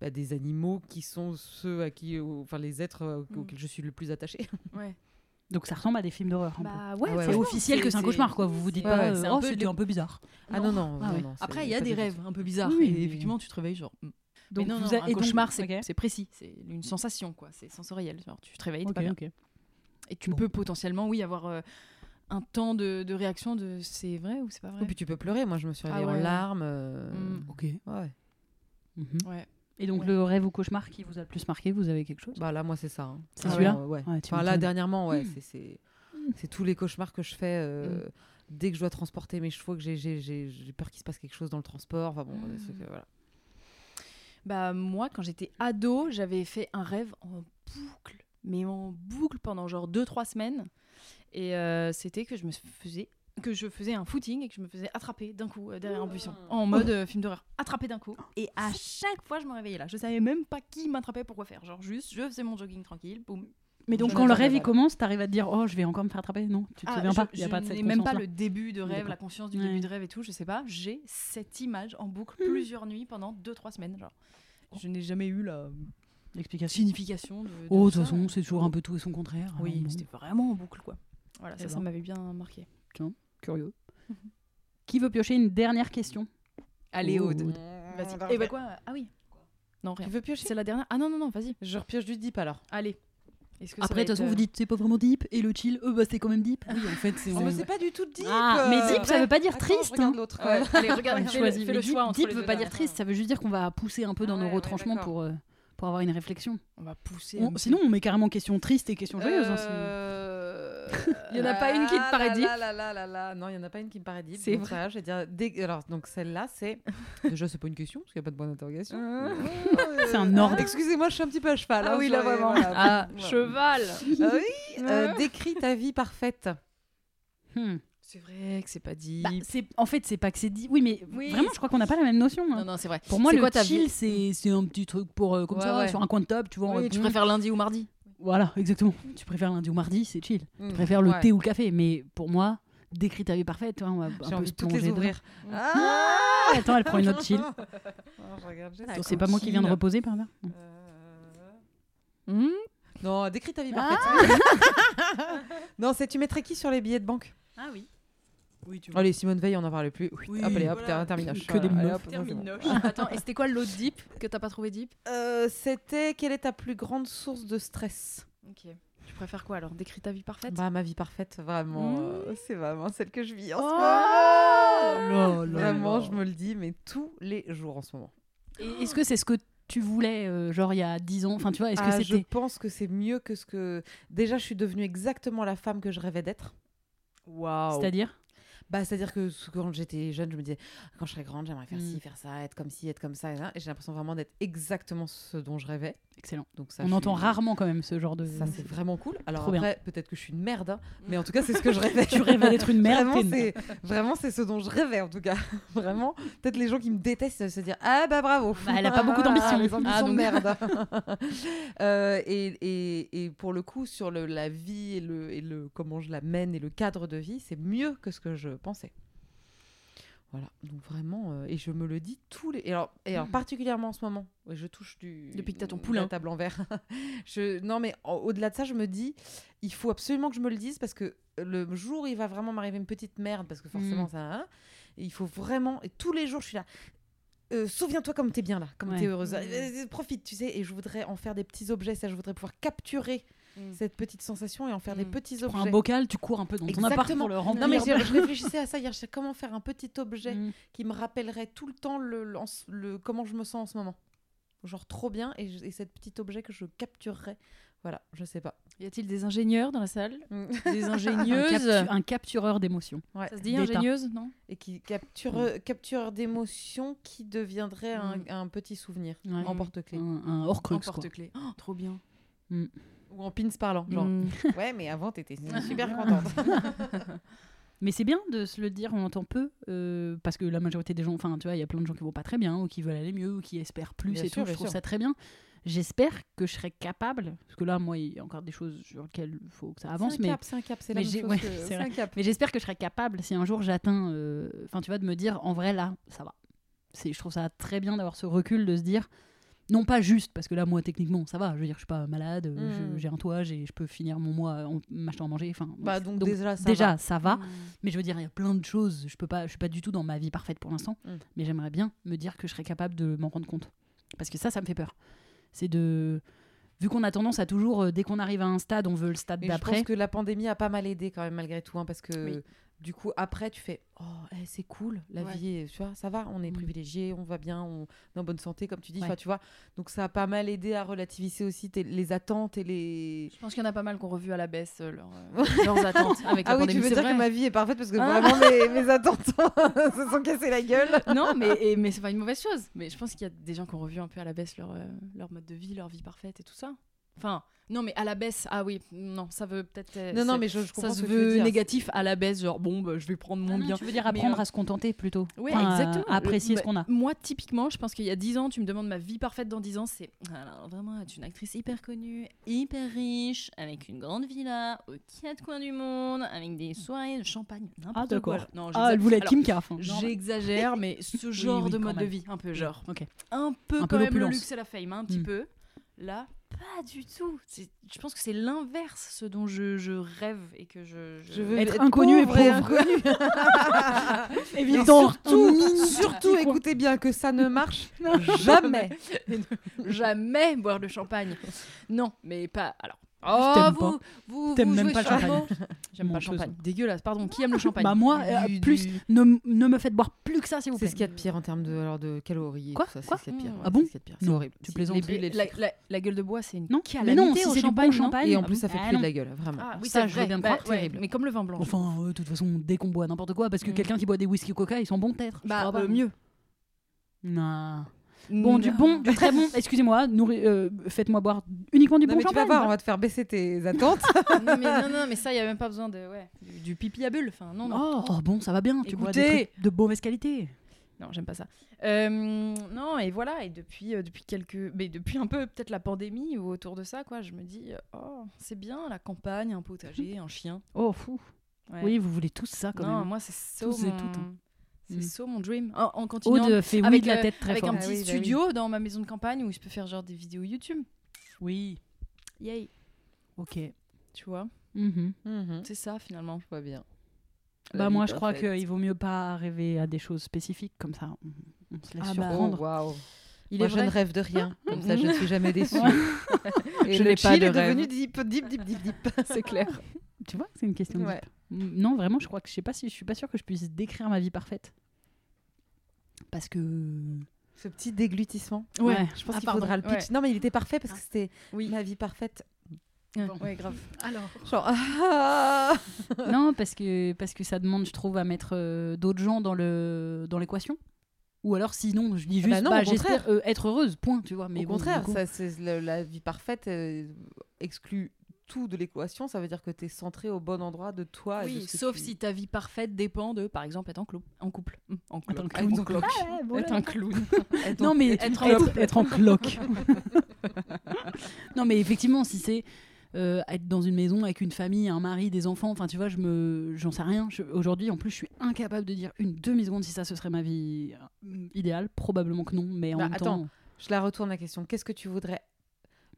bah, des animaux qui sont ceux à qui, enfin, les êtres euh, Mm. auxquels je suis le plus attachée. Ouais. Donc ça ressemble à des films d'horreur. un peu. Bah Ah ouais, c'est officiel que c'est un cauchemar, quoi. Vous vous dites Ouais, pas, ouais, euh, c'est un oh, c'était un peu bizarre. Ah non, non, Ah non, ouais. non, c'est Après, il y a des rêves un peu bizarres. Oui, et effectivement, tu te réveilles genre. hmm. Donc non, vous non, a- un et donc- cauchemar, c'est précis. C'est une sensation, quoi. C'est sensoriel. Genre, tu te réveilles, t'es Ok, pas bien. Et tu Bon. peux potentiellement, oui, avoir euh, un temps de, de réaction de c'est vrai ou c'est pas vrai? Et puis tu peux pleurer. Moi, je me suis Ah réveillée en ouais. larmes. euh, Mm. Ok. Ouais. Mhm. Ouais. Et donc Ouais. le rêve ou cauchemar qui vous a le plus marqué, vous avez quelque chose? Bah là, moi, c'est ça. hein. C'est Ah celui-là? ouais, Enfin, là, dernièrement, ouais, Mm. c'est- c'est c'est tous les cauchemars que je fais euh, dès que je dois transporter mes chevaux, que j'ai- j'ai j'ai- j'ai peur qu'il se passe quelque chose dans le transport. Enfin bon, Mm. trucs, euh, voilà. Bah moi, quand j'étais ado, j'avais fait un rêve en boucle, mais en boucle pendant genre 2-3 semaines. Et euh, c'était que je me faisais que je faisais un footing et que je me faisais attraper d'un coup euh, derrière un buisson en mode euh, film d'horreur attraper d'un coup et à chaque fois je me réveillais là je savais même pas qui m'attrapait pourquoi faire genre juste je faisais mon jogging tranquille boum Mais donc Je quand le rêve il commence, t'arrives à te dire oh je vais encore me faire attraper Non, tu te Ah, souviens je, pas Il y a je pas de cette n'ai même pas conscience-là. le début de rêve D'accord. la conscience du Ouais. début de rêve et tout je sais pas j'ai cette image en boucle Hmm. plusieurs nuits pendant 2-3 semaines genre je n'ai jamais eu la L'explication. signification de, de Oh de ça. toute façon c'est toujours un peu tout et son contraire. Oui, alors bon, c'était vraiment en boucle, quoi. Voilà, Eh ça, ça ben. m'avait bien marqué. Curieux. Qui veut piocher une dernière question Allez. Aude. Vas-y. Et bah quoi Ah oui. Non, rien. Tu veux piocher C'est la dernière Ah non, non, non, vas-y. Je repioche du dip alors. Allez. Est-ce que ça Après va de toute être, façon euh, vous dites c'est pas vraiment deep et le chill euh bah c'est quand même deep. Oui en fait c'est. Oh, mais c'est pas du tout deep. Ah, mais euh, deep, ça veut pas dire Attends, triste, regarde hein. l'autre. Ouais. Allez, regarde, fais, le, fais le deep- choix entre Deep les veut deux pas dire dernières. triste, ça veut juste dire qu'on va pousser un peu dans Ah nos ouais, ouais, retranchements d'accord. pour, euh, pour avoir une réflexion. On va pousser. On- un peu. sinon, on met carrément question triste et question joyeuse. hein. Euh, Il y en a pas une qui te paraît ah deep. Non, il y en a pas une qui me paraît deep. C'est Donc, ça, je vais dire. dès- Alors, donc celle-là, c'est. Déjà, c'est pas une question, parce qu'il n'y a pas de point d'interrogation. C'est un ordre. Excusez-moi, je suis un petit peu à cheval. Ah hein, oui, là vraiment. Ah, cheval Ah oui, euh, décris ta vie parfaite. Hmm. C'est vrai que c'est pas dit. Bah, en fait, c'est pas que c'est dit. Oui, mais Oui. vraiment, je crois qu'on n'a pas la même notion. hein. non, non, c'est vrai. Pour moi, le quoi chill, c'est c'est un petit truc pour euh, comme Ouais, ça, ouais. sur un coin de table, tu vois. Oui, tu préfères lundi ou mardi? Voilà, exactement. Tu préfères lundi ou mardi, c'est chill. Tu préfères le Ouais. thé ou le café, mais pour moi, décris ta vie parfaite, tu vois, on va J'ai envie de toutes les ouvrir. Ah, attends, elle prend une autre chill. Oh, C'est pas moi qui viens de reposer par là. Euh, Hmm Non, décris ta vie Ah. parfaite. non, c'est tu mettrais qui sur les billets de banque? Ah oui. Oui, tu Allez, Simone Veil, on n'en parle plus. Oui, hop, allez, hop, voilà. terminoche. Que des Allez, meufs. hop, ça, c'est bon. Attends, et c'était quoi l'autre deep que t'as pas trouvé deep? Euh, C'était quelle est ta plus grande source de stress? Ok. Tu préfères quoi alors? Décris ta vie parfaite? Bah, ma vie parfaite, vraiment. Mmh. euh, c'est vraiment celle que je vis en ce Oh moment. là là Vraiment, là. je me le dis, mais tous les jours en ce moment. Et Est-ce que c'est ce que tu voulais, euh, genre il y a 10 ans? Enfin, tu vois, est-ce que Ah, je c'était. pense que c'est mieux que ce que. Déjà, je suis devenue exactement la femme que je rêvais d'être. Waouh C'est-à-dire? Bah, c'est-à-dire que quand j'étais jeune, je me disais, quand je serai grande, j'aimerais faire Mm. ci, faire ça, être comme ci, être comme ça. Et, j'ai l'impression vraiment d'être exactement ce dont je rêvais. Excellent. Donc ça, On entend suis- rarement quand même ce genre de. Ça, c'est vraiment cool. Alors Trop après, peut-être que je suis une merde, hein, mais en tout cas, c'est ce que je rêvais. Tu rêvais d'être une merde, Vraiment, c'est vraiment c'est ce dont je rêvais en tout cas. Vraiment, peut-être les gens qui me détestent ils se dire ah bah bravo. Bah, elle a pas beaucoup d'ambition. les ambitions Ah, donc- merde. Euh, et, et, et pour le coup sur le, la vie et le, et le comment je la mène et le cadre de vie, c'est mieux que ce que je pensais. Voilà, donc vraiment, euh, et je me le dis tous les. Et alors, et alors particulièrement en ce moment, je touche du. Depuis que t'as ton poulain. La table en verre. je, non, mais au-delà de ça, je me dis, il faut absolument que je me le dise parce que le jour où il va vraiment m'arriver une petite merde, parce que forcément, Mm. ça. hein, il faut vraiment. Et tous les jours, je suis là. euh, souviens-toi comme t'es bien là, comme Ouais. t'es heureuse. Mm. Euh, profite, tu sais. Et je voudrais en faire des petits objets. Ça, je voudrais pouvoir capturer Mm. cette petite sensation et en faire des Mm. petiti Tu objets. prends un bocal, tu cours un peu dans ton appart pour le remplir. Non mais j'ai- je réfléchissais à ça hier. Je sais comment faire un petit objet Mm. qui me rappellerait tout le temps le, le- en- le- comment je me sens en ce moment. Genre trop bien et, et cet petit objet que je capturerais. Voilà, je sais pas. Y a-t-il des ingénieurs dans la salle Mm. Des un, ingénieuses captu- un captureur d'émotions. Ouais. Ça se dit ingénieuse, non? Et qui capture, capture d'émotions qui deviendrait un, Mm. un petit souvenir Ouais. en porte-clés. Un, un hors-crux, En quoi. porte-clés. Oh, trop bien. Ou en pins parlant. Genre, Mm. ouais, mais avant, t'étais super contente. Mais c'est bien de se le dire, on entend peu, euh, parce que la majorité des gens, enfin, tu vois, il y a plein de gens qui vont pas très bien, ou qui veulent aller mieux, ou qui espèrent plus Bien et sûr, tout. Je trouve sûr. ça très bien. J'espère que je serai capable, parce que là, moi, il y a encore des choses sur lesquelles il faut que ça avance, c'est un cap, c'est un cap, c'est la même chose ouais, que- c'est c'est vrai. un cap. Mais j'espère que je serai capable, si un jour j'atteins, euh, enfin tu vois, de me dire, en vrai là, ça va. Je trouve ça très bien d'avoir ce recul, de se dire, non pas juste, parce que là, moi, techniquement, ça va. Je veux dire, je suis pas malade, euh, Mm. j'ai un toit, j'ai, je peux finir mon mois en m'achetant à manger. Enfin, Bah, donc, donc, déjà, ça déjà, va. ça va. Mm. Mais je veux dire, il y a plein de choses. Je peux pas, je suis pas du tout dans ma vie parfaite pour l'instant. Mm. Mais j'aimerais bien me dire que je serais capable de m'en rendre compte. Parce que ça, ça me fait peur. C'est de, vu qu'on a tendance à toujours, euh, dès qu'on arrive à un stade, on veut le stade Mais je d'après. pense que la pandémie a pas mal aidé quand même malgré tout, hein, parce que Oui. Du coup après tu fais oh eh, c'est cool la Ouais. vie, est- tu vois ça va, on est Mm. privilégié, on va bien, on est en bonne santé comme tu dis, Ouais. tu vois. Donc ça a pas mal aidé à relativiser aussi tes- les attentes et les. Je pense qu'il y en a pas mal qui ont revu à la baisse euh, leur, euh, leurs attentes avec la Ah oui, pandémie. tu veux dire vrai. que ma vie est parfaite parce que Ah. vraiment mes, mes attentes se sont cassées la gueule. non, mais, et- mais c'est pas une mauvaise chose. Mais je pense qu'il y a des gens qui ont revu un peu à la baisse leur, euh, leur mode de vie, leur vie parfaite et tout ça. Enfin, non, mais à la baisse, ah oui, non, ça veut peut-être. euh, Non non mais je, je comprends ça se que veut négatif à la baisse, genre bon, bah, je vais prendre mon Ah non, bien. tu veux dire apprendre euh, à se contenter plutôt. Oui, Enfin, exactement. apprécier Le- ce qu'on a. bah, Moi, typiquement, je pense qu'il y a 10 ans, tu me demandes ma vie parfaite dans 10 ans, c'est alors, vraiment être une actrice hyper connue, hyper riche, avec une grande villa aux quatre coins du monde, avec des soirées de champagne, n'importe d'accord. quoi. Non, Ah, elle voulait être Kim. J'exagère, mais ce genre oui, de mode de vie, un peu genre. Ok. Un peu Un quand peu même le luxe et la fame, hein, un petit Mm. peu. Là, pas du tout. Je pense que c'est l'inverse ce dont je, je rêve et que je. Je veux Être inconnu et pauvre et. Et surtout, surtout écoutez bien que ça ne marche jamais. jamais boire de champagne. Non, mais pas. Alors. Oh, t'aime vous, pas. vous, T'aimes vous même jouez pas le champagne. J'aime pas le champagne. Dégueulasse, pardon. Qui aime le champagne Bah moi, euh, plus, du- ne, ne me faites boire plus que ça, s'il vous C'est plaît. ce qu'il y a de pire en termes de, alors de calories. Quoi ça, c'est Quoi ce qu'il y a de pire. Ah ouais, bon c'est ce. C'est horrible. tu Si, plaisantes. les bulles et le la, la- la gueule de bois, c'est une Non, mais calamité non, si au c'est du bon champagne, champagne. Et en Ah plus, ça fait Ah plus de la gueule, vraiment. Ah oui, Ça, c'est je veux bien Bah, croire, terrible. Mais comme le vin blanc. Enfin, euh, de toute façon, dès qu'on boit n'importe quoi, parce que Mm. quelqu'un qui boit des whisky coca, ils sont bons peut-être. Bah, euh, mieux. Non. Bon, du bon, du très bon. Excusez-moi, euh, faites-moi boire uniquement du Non, bon mais tu vas champagne. voir, on va te faire baisser tes attentes. non, mais, non, non, mais ça, il n'y a même pas besoin de, ouais, du, du pipi à bulle. Enfin, non, non. Oh, oh, bon, ça va bien. Tu bois des trucs de mauvaise qualité. Non, j'aime pas ça. Euh, non, et voilà, et depuis, euh, depuis quelques. Mais depuis un peu, peut-être la pandémie ou autour de ça, quoi, je me dis, oh, c'est bien la campagne, un potager, un chien. Oh, fou. Ouais. Oui, vous voulez tous ça quand non, même. moi, c'est ça Tous et toutes, hein. C'est Mm. ça mon dream. En, en continuant. Aude fait oui avec de la tête très avec fort. un Ah petit oui, bah oui. studio dans ma maison de campagne où je peux faire genre des vidéos YouTube. Oui. Yay. Ok. Tu vois, Mhm. Mhm, c'est ça finalement. Je vois bien. Bah moi, je crois qu'il vaut mieux pas rêver à des choses spécifiques comme ça. On, se laisse Ah bah, surprendre. Oh. Il Moi, est je vrai. ne rêve de rien. Comme ça, je ne suis jamais déçue. Et Je n'ai pas de est rêve. devenu deep, deep, deep, deep, deep. c'est clair. Tu vois, c'est une question de Ouais. deep. Non, vraiment, je crois que je sais pas si je suis pas sûre que je puisse décrire ma vie parfaite. Parce que Ce petit déglutissement. Ouais. Je pense Ah, qu'il faudra le pitch. Ouais. Non, mais il était parfait parce que c'était Oui. ma vie parfaite. Ouais, grave. alors Genre, ah non, parce que parce que ça demande, je trouve, à mettre euh, d'autres gens dans le dans l'équation. Ou alors sinon, je dis Ah bah juste, non, bah, j'espère euh, être heureuse, point, tu vois. Mais Au bon, contraire, coup- ça, c'est le- la vie parfaite euh, exclut tout de l'équation. Ça veut dire que tu es centré au bon endroit de toi. et de Oui, sauf tu- si ta vie parfaite dépend de, par exemple, être en, clo- en couple. Hum, En cloque. En cloque. Être un clown. Être Non, en- mais être être, en être, couple. être en cloque. non, mais effectivement, si c'est euh, être dans une maison avec une famille, un mari, des enfants, enfin, tu vois, je me, j'en sais rien. Je- Aujourd'hui, en plus, je suis incapable de dire une demi-seconde si ça, ce serait ma vie euh, idéale. Probablement que non, mais en Bah, même attends. Je la retourne la question. Qu'est-ce que tu voudrais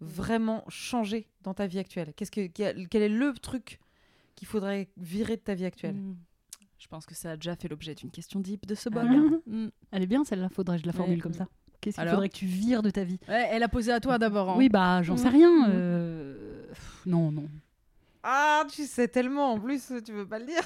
vraiment changer dans ta vie actuelle? Qu'est-ce que quel est le truc qu'il faudrait virer de ta vie actuelle? Hum. Je pense que ça a déjà fait l'objet d'une question deep de ce Ah bol. bien. Mm. Elle est bien celle-là, faudrait que je la formule Ouais. comme ça. Qu'est-ce qu'il faudrait que tu vires de ta vie? Ouais, elle a posé à toi d'abord. hein. Oui, bah j'en sais Mm. rien. euh, pff, Non, non. Ah, tu sais tellement en plus, tu veux pas le dire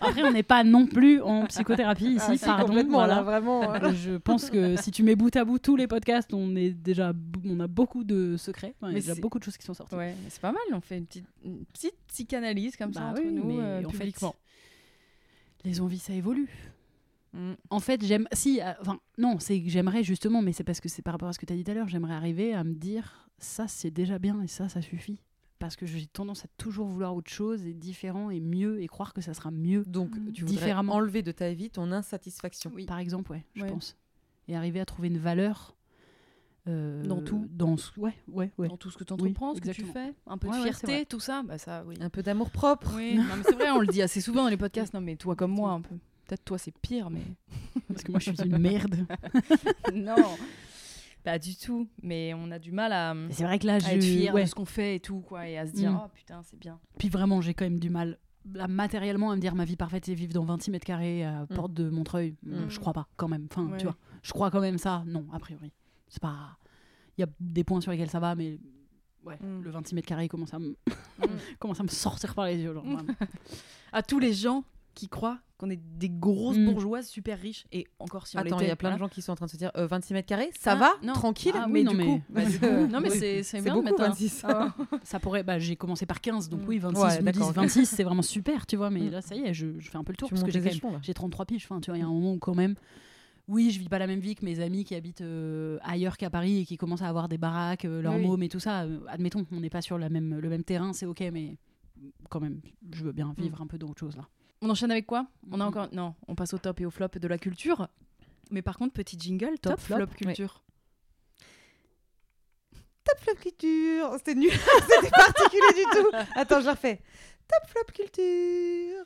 Après, on n'est pas non plus en psychothérapie ici, Ah, pardon. complètement, voilà. là, vraiment. hein. Euh, Je pense que si tu mets bout à bout tous les podcasts, on est déjà, on a beaucoup de secrets. Enfin, il y a déjà beaucoup de choses qui sont sorties. Ouais, mais c'est pas mal. On fait une petite, une petite psychanalyse comme ça Bah entre oui, nous, mais euh, en fait, publiquement. Les envies, ça évolue. Mm. En fait, j'aime. Si, euh, enfin, non, c'est que j'aimerais justement, mais c'est parce que c'est par rapport à ce que tu as dit tout à l'heure, j'aimerais arriver à me dire ça, c'est déjà bien et ça, ça suffit. Parce que j'ai tendance à toujours vouloir autre chose et différent et mieux et croire que ça sera mieux. Donc, tu voudrais Différemment. enlever de ta vie ton insatisfaction. Oui. Par exemple, ouais, je Ouais. pense. Et arriver à trouver une valeur. euh, Dans tout. Dans, ce- ouais, ouais, ouais. Dans tout ce que tu entreprends, ce que tu fais, un peu Ouais, de fierté, tout ça, bah ça, oui. Un peu d'amour propre. Oui, non, mais c'est vrai, on le dit assez souvent dans les podcasts. Non, mais toi comme moi, un peu. Peut-être toi, c'est pire, mais. Parce que moi, je suis une merde. non, pas du tout. Mais on a du mal à, C'est vrai que là, à je. être fier ouais. de ce qu'on fait et tout, quoi, et à se dire, Mm. oh putain, c'est bien. Puis vraiment, j'ai quand même du mal. Là, matériellement, à me dire ma vie parfaite, c'est vivre dans 26 mètres carrés à porte de Montreuil. Mm. Je crois pas, quand même. Enfin, Ouais. tu vois, je crois quand même ça. Non, a priori. C'est pas. Il y a des points sur lesquels ça va, mais. Ouais, Mm. le 26 mètres carrés commence à me, Mm. commence à me sortir par les yeux. Genre, Mm. À tous les gens qui croient qu'on est des grosses Mm. bourgeoises super riches, et encore si on Attends, il y a plein de gens qui sont en train de se dire euh, 26 mètres carrés, ça Ah, va non. Tranquille Ah mais oui, non, du mais- coup, bah, du coup, non mais c'est c'est bien de beaucoup, mettre un- 26. Ah. Ça pourrait. Bah, j'ai commencé par 15, donc Mm. oui, 26, Ouais, je me dis d'accord, ok. 26, c'est vraiment super, tu vois. Mais Mm. là, ça y est, je, je fais un peu le tour Tu parce que j'ai les quand même- échelons, là. j'ai 33 piges. Enfin, tu vois, il y a un moment où quand même. Oui, je vis pas la même vie que mes amis qui habitent euh, ailleurs qu'à Paris et qui commencent à avoir des baraques, euh, leurs Oui. mômes et tout ça. Euh, admettons, on n'est pas sur la même, le même terrain, c'est ok, mais quand même, je veux bien vivre un peu d'autre chose là. On enchaîne avec quoi? On a Mhm. encore non, on passe au top et au flop de la culture. Mais par contre, petit jingle, top, Top, flop, flop, culture. Top flop culture. C'était nul. C'était particulier du tout. Attends, je refais. Top flop culture.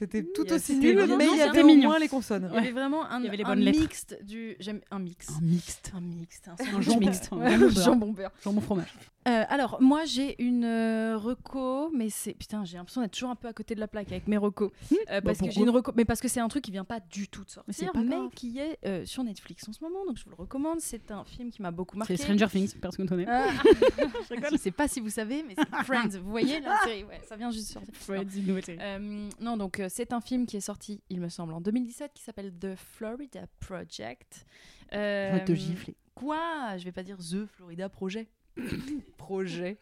C'était tout Yes, aussi nul, mais il y c'était avait au mignon. moins les consonnes. Il y avait vraiment un, Il y avait les un mixte du j'aime un mix. Un mixte, Un mixte, un, un sandwich jambon, mixte. un Ouais, jambon beurre. jambon beurre. jambon fromage. Euh, alors, moi, j'ai une euh, reco, mais c'est. Putain, j'ai l'impression d'être toujours un peu à côté de la plaque avec mes recos. Euh, parce que j'ai une reco, mais parce que c'est un truc qui vient pas du tout de sortir, mais, qui est euh, sur Netflix en ce moment, donc je vous le recommande. C'est un film qui m'a beaucoup marqué. C'est Stranger Things, personne ne connaît. Je. Je sais pas si vous savez, mais c'est Friends. Vous voyez la série Ouais, ça vient juste de sortir. Ouais, dis-nous, ouais, c'est- Euh, non, donc c'est un film qui est sorti, il me semble, en 2017, qui s'appelle The Florida Project. Euh, Je vais te gifler. Quoi? Je vais pas dire The Florida Project. Projet.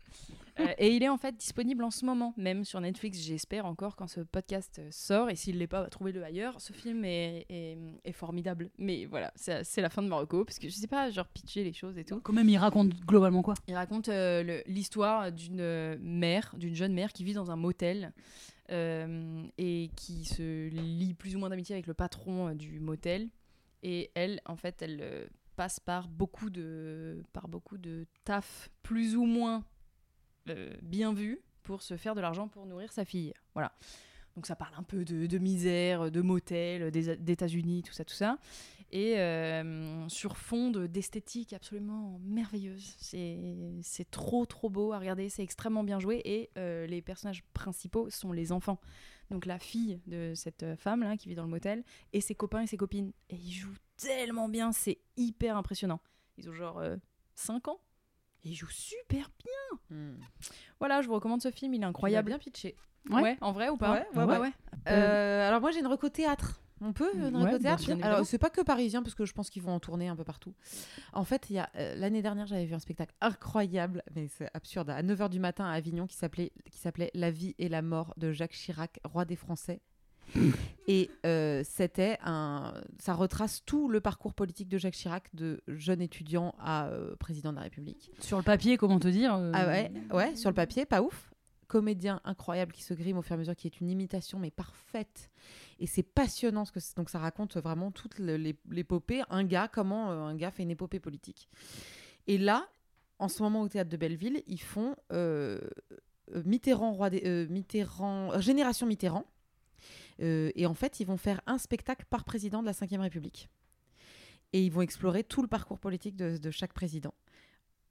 Euh, et il est en fait disponible en ce moment, même sur Netflix, j'espère encore, quand ce podcast sort. Et s'il l'est pas, bah, trouvez-le ailleurs. Ce film est, est- est formidable. Mais voilà, c'est la fin de Marocco, parce que je sais pas, genre pitcher les choses et tout. Quand même, il raconte globalement quoi? Il raconte euh, l'histoire d'une mère, d'une jeune mère qui vit dans un motel euh, et qui se lie plus ou moins d'amitié avec le patron du motel. Et elle, en fait, elle passe par beaucoup de, par beaucoup de taf plus ou moins euh, bien vu pour se faire de l'argent pour nourrir sa fille. Voilà. Donc ça parle un peu de, de misère, de motel, d'États-Unis, tout ça, tout ça. Et euh, sur fond de- d'esthétique absolument merveilleuse. C'est trop, trop beau à regarder. C'est extrêmement bien joué. Et euh, les personnages principaux sont les enfants. Donc la fille de cette euh, femme là qui vit dans le motel et ses copains et ses copines. Et ils jouent tellement bien. C'est hyper impressionnant. Ils ont genre 5 ans. Et ils jouent super bien. Hmm. Voilà, je vous recommande ce film. Il est incroyable. bien pitché. Ouais. Ouais. en vrai ou pas Ouais, ouais, ouais. Euh, alors moi j'ai une reco théâtre. On peut une reco bien théâtre Alors c'est pas que parisien parce que je pense qu'ils vont en tourner un peu partout. En fait, il y a euh, l'année dernière, j'avais vu un spectacle incroyable, mais c'est absurde, à 9h du matin à Avignon qui s'appelait qui s'appelait La vie et la mort de Jacques Chirac, roi des Français. Et euh, c'était un, ça retrace tout le parcours politique de Jacques Chirac, de jeune étudiant à euh, président de la République. Sur le papier, comment te dire euh, Ah ouais, ouais, sur le papier, pas ouf. Comédien incroyable qui se grime au fur et à mesure, qui est une imitation mais parfaite. Et c'est passionnant ce que donc ça raconte vraiment toute l'épopée. Un gars, comment euh, un gars fait une épopée politique. Et là, en ce moment au théâtre de Belleville, ils font Mitterrand, roi des, Mitterrand, génération Mitterrand. Euh, et en fait, ils vont faire un spectacle par président de la Ve République. Et ils vont explorer tout le parcours politique de, de chaque président.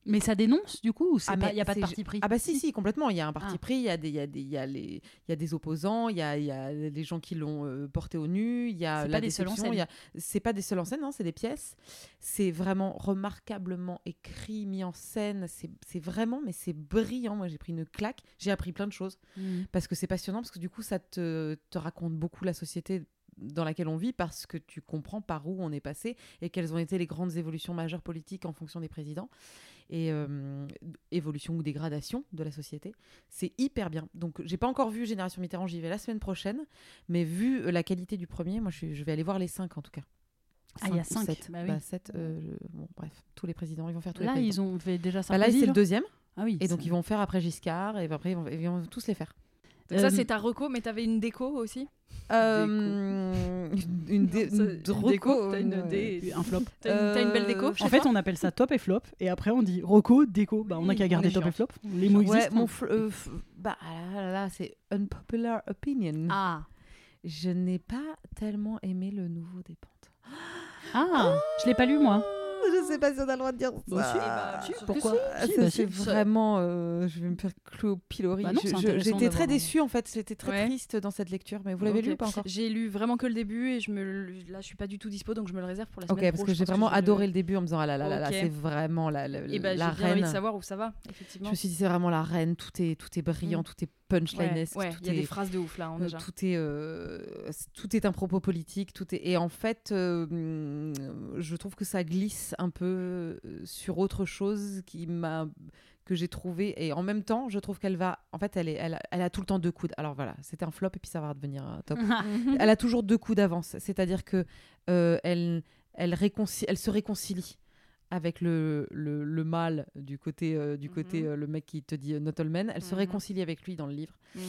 Mais ça dénonce du coup ou Ah, il n'y a pas de parti pris? Ah bah si, si, complètement. Il y a un parti Ah. pris, il y a des, y a des, il y a les, y a des opposants, il y a, il y a des gens qui l'ont euh, porté au nu, il y a la déception, c'est pas des seuls en scène, non, c'est des pièces. C'est vraiment remarquablement écrit, mis en scène. C'est vraiment, mais c'est brillant. Moi, j'ai pris une claque. J'ai appris plein de choses Mhm. parce que c'est passionnant, parce que du coup, ça te, te raconte beaucoup la société dans laquelle on vit parce que tu comprends par où on est passé et quelles ont été les grandes évolutions majeures politiques en fonction des présidents et euh, évolution ou dégradation de la société. C'est hyper bien. Donc, j'ai pas encore vu Génération Mitterrand, j'y vais la semaine prochaine, mais vu euh, la qualité du premier, moi, je, vais aller voir les cinq en tout cas. Ah, il y a ou cinq. sept. Bah oui. Bah, sept, euh, bon, bref, tous les présidents, ils vont faire tous Là, les présidents. ils ont fait déjà Bah, Sarkozy. là, c'est le deuxième, Ah oui. et donc ils vont faire après Giscard, et après ils vont, ils vont tous les faire. Donc ça, Euh, c'est ta reco, mais t'avais une déco aussi Euh, une, une, dé- Non, ça- une déco, t'as une euh, dé- un flop. T'as une, t'as une belle déco Euh, En fait, on appelle ça top et flop, et après on dit Rocco, déco. Bah, on a qu'à garder top et flop. Les mots Ouais, existent. mon fl- euh, f- bah ah là là là, c'est unpopular opinion. Ah, Je n'ai pas tellement aimé le nouveau des pentes. ah, je l'ai pas lu moi. Je sais pas si on a le droit de dire ça. Bah, si. bah, Si, sûr que pourquoi Si, bah, c'est vraiment. euh, je vais me faire clouer au pilori. Bah Je- je- J'étais très déçue en fait. J'étais très Ouais. triste dans cette lecture. Mais vous l'avez Ok. lu ou pas encore? J'ai lu vraiment que le début et je me là je suis pas du tout dispo donc je me le réserve pour la Ok, semaine parce pro, que je j'ai vraiment je le- adoré le début en me disant ah là là là là, Ok. c'est vraiment la, la, Et bah la j'ai bien envie de reine. savoir où ça va Je effectivement. me suis dit c'est vraiment la reine. Tout est tout est brillant, Mm. tout est Ouais, tout il y a est des phrases de ouf là hein, Euh, déjà. tout est euh, tout est un propos politique tout est et en fait euh, je trouve que ça glisse un peu sur autre chose qui m'a que j'ai trouvé et en même temps je trouve qu'elle va en fait elle est elle a, elle a tout le temps deux coups d- alors voilà c'était un flop et puis ça va redevenir un top elle a toujours deux coups d'avance c'est-à-dire que euh, elle elle réconcilie elle se réconcilie avec le, le, le mal du côté, euh, du côté Mhm. euh, le mec qui te dit euh, not all men, elle se Mhm. réconcilie avec lui dans le livre. Mm. Et,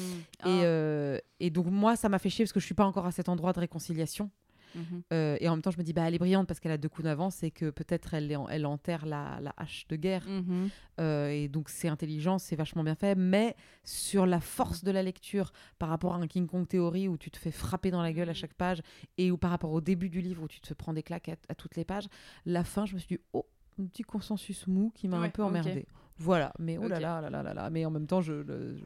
Ah. euh, et donc moi, ça m'a fait chier parce que je suis pas encore à cet endroit de réconciliation. Mhm. Euh, et en même temps, je me dis, bah, elle est brillante parce qu'elle a deux coups d'avance et que peut-être elle, est en- elle enterre la, la hache de guerre. Mhm. Euh, et donc c'est intelligent, c'est vachement bien fait. Mais sur la force de la lecture par rapport à un King Kong théorie où tu te fais frapper dans la gueule à chaque page et ou par rapport au début du livre où tu te prends des claques à, à toutes les pages, la fin, je me suis dit, oh, un petit consensus mou qui m'a un peu emmerdé. Voilà, mais oh là là là là là là, mais en même temps, je-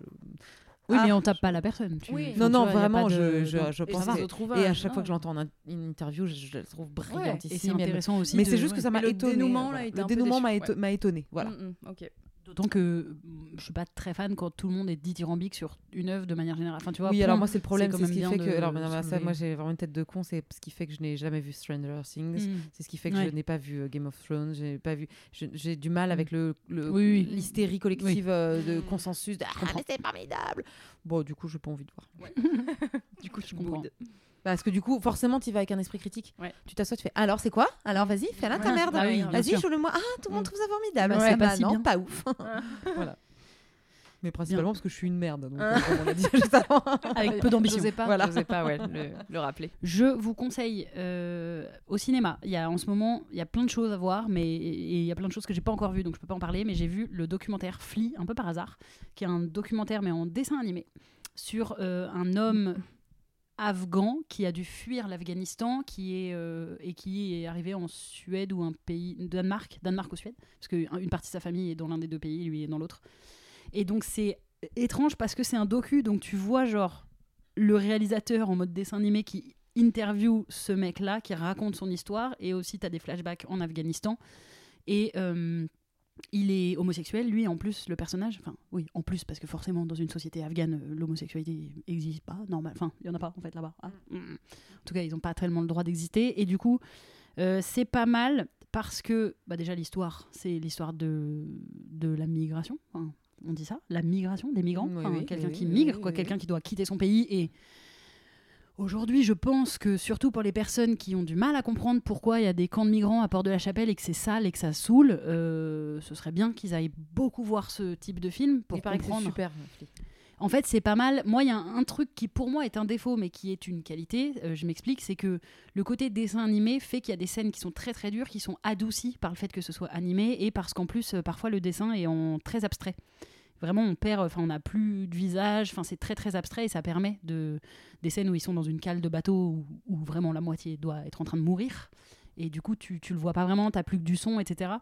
Oui, Ah, mais on tape pas la personne. tu- Oui. enfin, Non, non, vois, vraiment, de- je, je, Et pense que- autres Et à chaque fois que je l'entends en in- une interview, je, je la trouve Et brillantissime. c'est intéressant aussi. Mais de- c'est juste que ouais. ça m'a étonné. Le dénouement m'a étonné. Voilà. Mm, mm, ok. D'autant que mm, je suis pas très fan quand tout le monde est dithyrambique sur une œuvre de manière générale. Enfin, tu vois, oui, point. alors moi, c'est le problème. C'est ce qui fait que. Alors, non, mais ça, soulever. moi, j'ai vraiment une tête de con. C'est ce qui fait que je n'ai jamais vu Stranger Things. Mm. C'est ce qui fait que Ouais. je n'ai pas vu euh, Game of Thrones. J'ai pas vu. J'ai du mal avec le le- Oui, oui. l'hystérie collective euh, de consensus. de, ah, mais c'est formidable. Bon, du coup, j'ai pas envie de voir. Du coup, je comprends. boude. Parce que du coup, forcément, tu vas avec un esprit critique. Ouais. Tu t'assois, tu fais. Alors, c'est quoi? Alors, vas-y, fais-la ta Ouais. merde. Ah oui, Vas-y, joue-le-moi. Ah, tout le monde Mm. trouve ça formidable. Bah, Ouais, c'est pas bah si non, bien. pas ouf. voilà. Mais principalement parce que je suis une merde. Donc, Ah. euh, comme on l'a dit juste avant. Avec peu d'ambition. J'osais pas, Voilà. pas ouais, le, le rappeler. Je vous conseille euh, au cinéma. Il y a en ce moment, il y a plein de choses à voir, mais et il y a plein de choses que j'ai pas encore vues, donc je peux pas en parler. Mais j'ai vu le documentaire Flea un peu par hasard, qui est un documentaire mais en dessin animé sur euh, un homme afghan qui a dû fuir l'Afghanistan, qui est euh, et qui est arrivé en Suède ou un pays Danemark, Danemark ou Suède, parce qu'une partie de sa famille est dans l'un des deux pays, lui est dans l'autre. Et donc c'est étrange parce que c'est un docu, donc tu vois genre le réalisateur en mode dessin animé qui interview ce mec-là, qui raconte son histoire, et aussi tu as des flashbacks en Afghanistan. Et euh, il est homosexuel, lui, en plus, le personnage. Enfin, oui, en plus, parce que forcément, dans une société afghane, euh, l'homosexualité n'existe pas, normal. Enfin, il y en a pas, en fait, là-bas. Ah, mm. En tout cas, ils n'ont pas tellement le droit d'exister. Et du coup, euh, c'est pas mal parce que, bah, déjà, l'histoire, c'est l'histoire de, de la migration. Enfin, on dit ça La migration des migrants Oui, Enfin, oui, Quelqu'un oui, qui migre, quoi, quelqu'un qui doit quitter son pays et Aujourd'hui, je pense que surtout pour les personnes qui ont du mal à comprendre pourquoi il y a des camps de migrants à Port de la Chapelle et que c'est sale et que ça saoule, euh, ce serait bien qu'ils aillent beaucoup voir ce type de film pour Il paraît que c'est comprendre. super. En fait, c'est pas mal. Moi, il y a un truc qui pour moi est un défaut, mais qui est une qualité. euh, je m'explique, c'est que le côté dessin animé fait qu'il y a des scènes qui sont très très dures, qui sont adoucies par le fait que ce soit animé et parce qu'en plus, euh, parfois le dessin est en très abstrait. Vraiment, on perd, enfin, on n'a plus de visage. Enfin, c'est très très abstrait et ça permet de des scènes où ils sont dans une cale de bateau où, vraiment la moitié doit être en train de mourir et du coup, tu tu le vois pas vraiment. T'as plus que du son, etc.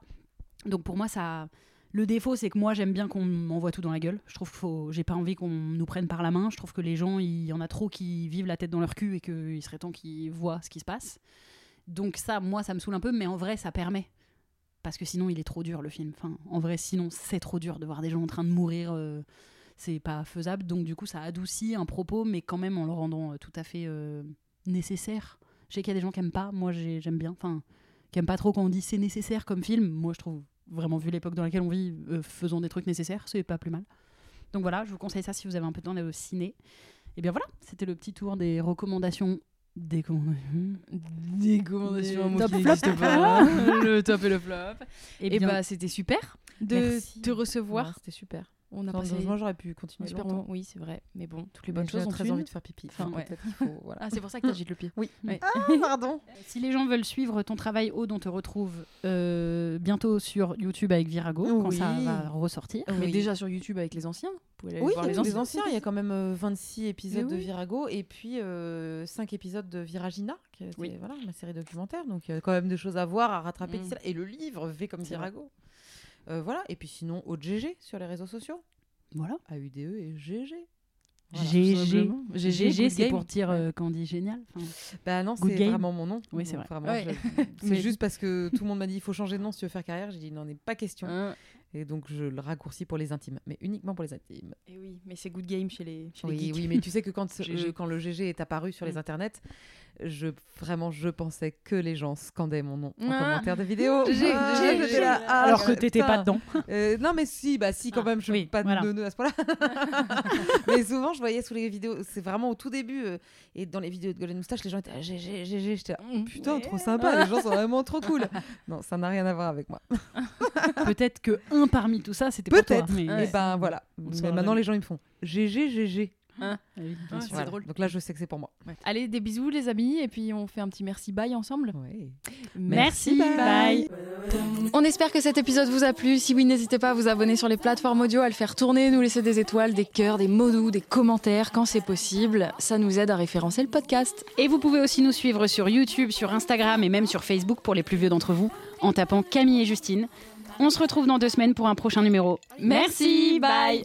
Donc pour moi, ça Le défaut, c'est que moi, j'aime bien qu'on m'envoie tout dans la gueule. Je trouve faut. J'ai pas envie qu'on nous prenne par la main. Je trouve que les gens, il y en a trop qui vivent la tête dans leur cul et qu'il serait temps qu'ils voient ce qui se passe. Donc, ça, moi, ça me saoule un peu, mais en vrai, ça permet. Parce que sinon, il est trop dur, le film. En vrai, sinon, c'est trop dur de voir des gens en train de mourir. euh, c'est pas faisable. Donc, du coup, ça adoucit un propos, mais quand même en le rendant euh, tout à fait euh, nécessaire. Je sais qu'il y a des gens qui aiment pas. Moi, j'ai- j'aime bien. Enfin, qui aiment pas trop quand on dit c'est nécessaire comme film. Moi, je trouve vraiment, vu l'époque dans laquelle on vit, faisons des trucs nécessaires, c'est pas plus mal. Donc voilà, je vous conseille ça si vous avez un peu de temps d'aller au ciné. Et bien voilà, c'était le petit tour des recommandations. Des recommandations. Des recommandations, un mot Top qui flop. n'existe pas. le top et le flop. Et Et bien, bah, c'était super de Merci. te recevoir. C'était super. On a Enfin, passé Moi, j'aurais pu continuer super longtemps. Oui, c'est vrai. Mais bon, toutes les Mais bonnes choses j'ai ont très une. envie de faire pipi. Enfin, ouais. faut- voilà. Ah, c'est pour ça que t'agites le pied. Oui. Ouais. Ah, pardon. si les gens veulent suivre ton travail, Aude, on te retrouve euh, bientôt sur YouTube avec Virago, quand ça va ressortir. Mais Oui. déjà sur YouTube avec les anciens. Vous pouvez aller Oui, voir il y a les anciens. les anciens. Il y a quand même euh, 26 épisodes de. Virago et puis 5 épisodes de Viragina, qui était, Oui. voilà, ma série documentaire. Donc il y a quand même des choses à voir, à rattraper. Mm. Et le livre V comme vrai. Euh, voilà. Et puis sinon, au GG sur les réseaux sociaux. Voilà. AUDE et GG. Voilà. GG. GG, c'est pour dire euh, quand on dit génial. Enfin, Bah non, c'est vraiment mon nom. Oui, c'est vrai. vraiment, Ouais. je- C'est juste parce que tout le monde m'a dit il faut changer de nom si tu veux faire carrière. J'ai dit il n'en est pas question. Hein. Et donc je le raccourcis pour les intimes, mais uniquement pour les intimes. Et oui, mais c'est good game chez les, chez les Oui, geeks. oui, mais tu sais que quand, euh, quand le GG est apparu sur les Mm. internets, je vraiment je pensais que les gens scandaient mon nom en Ah. commentaire de vidéo. Ah, là, ah, alors que t'étais pas dedans. Euh, non, mais si, bah si, quand Ah, même, je oui, suis pas voilà. de à ce point-là. mais souvent, je voyais sous les vidéos, c'est vraiment au tout début, euh, et dans les vidéos de Golden Moustache, les gens étaient ah, GG, GG, j'étais Mm. putain, Ouais. trop sympa, les gens sont vraiment trop cool. Non, ça n'a rien à voir avec moi. Peut-être que un parmi tout ça, c'était pour toi. Peut-être. mais- Et Ouais. ben voilà. Mais maintenant, les gens, ils me font GG, GG. Oui, bien Ah, sûr. c'est Voilà. drôle. Donc là, je sais que c'est pour moi. Allez, des bisous les amis, et puis on fait un petit merci bye ensemble. Ouais. Merci, bye. On espère que cet épisode vous a plu. Si oui, n'hésitez pas à vous abonner sur les plateformes audio, à le faire tourner, nous laisser des étoiles, des cœurs, des mots doux, des commentaires quand c'est possible. Ça nous aide à référencer le podcast. Et vous pouvez aussi nous suivre sur YouTube, sur Instagram et même sur Facebook pour les plus vieux d'entre vous en tapant Camille et Justine. On se retrouve dans deux semaines pour un prochain numéro. Merci, bye.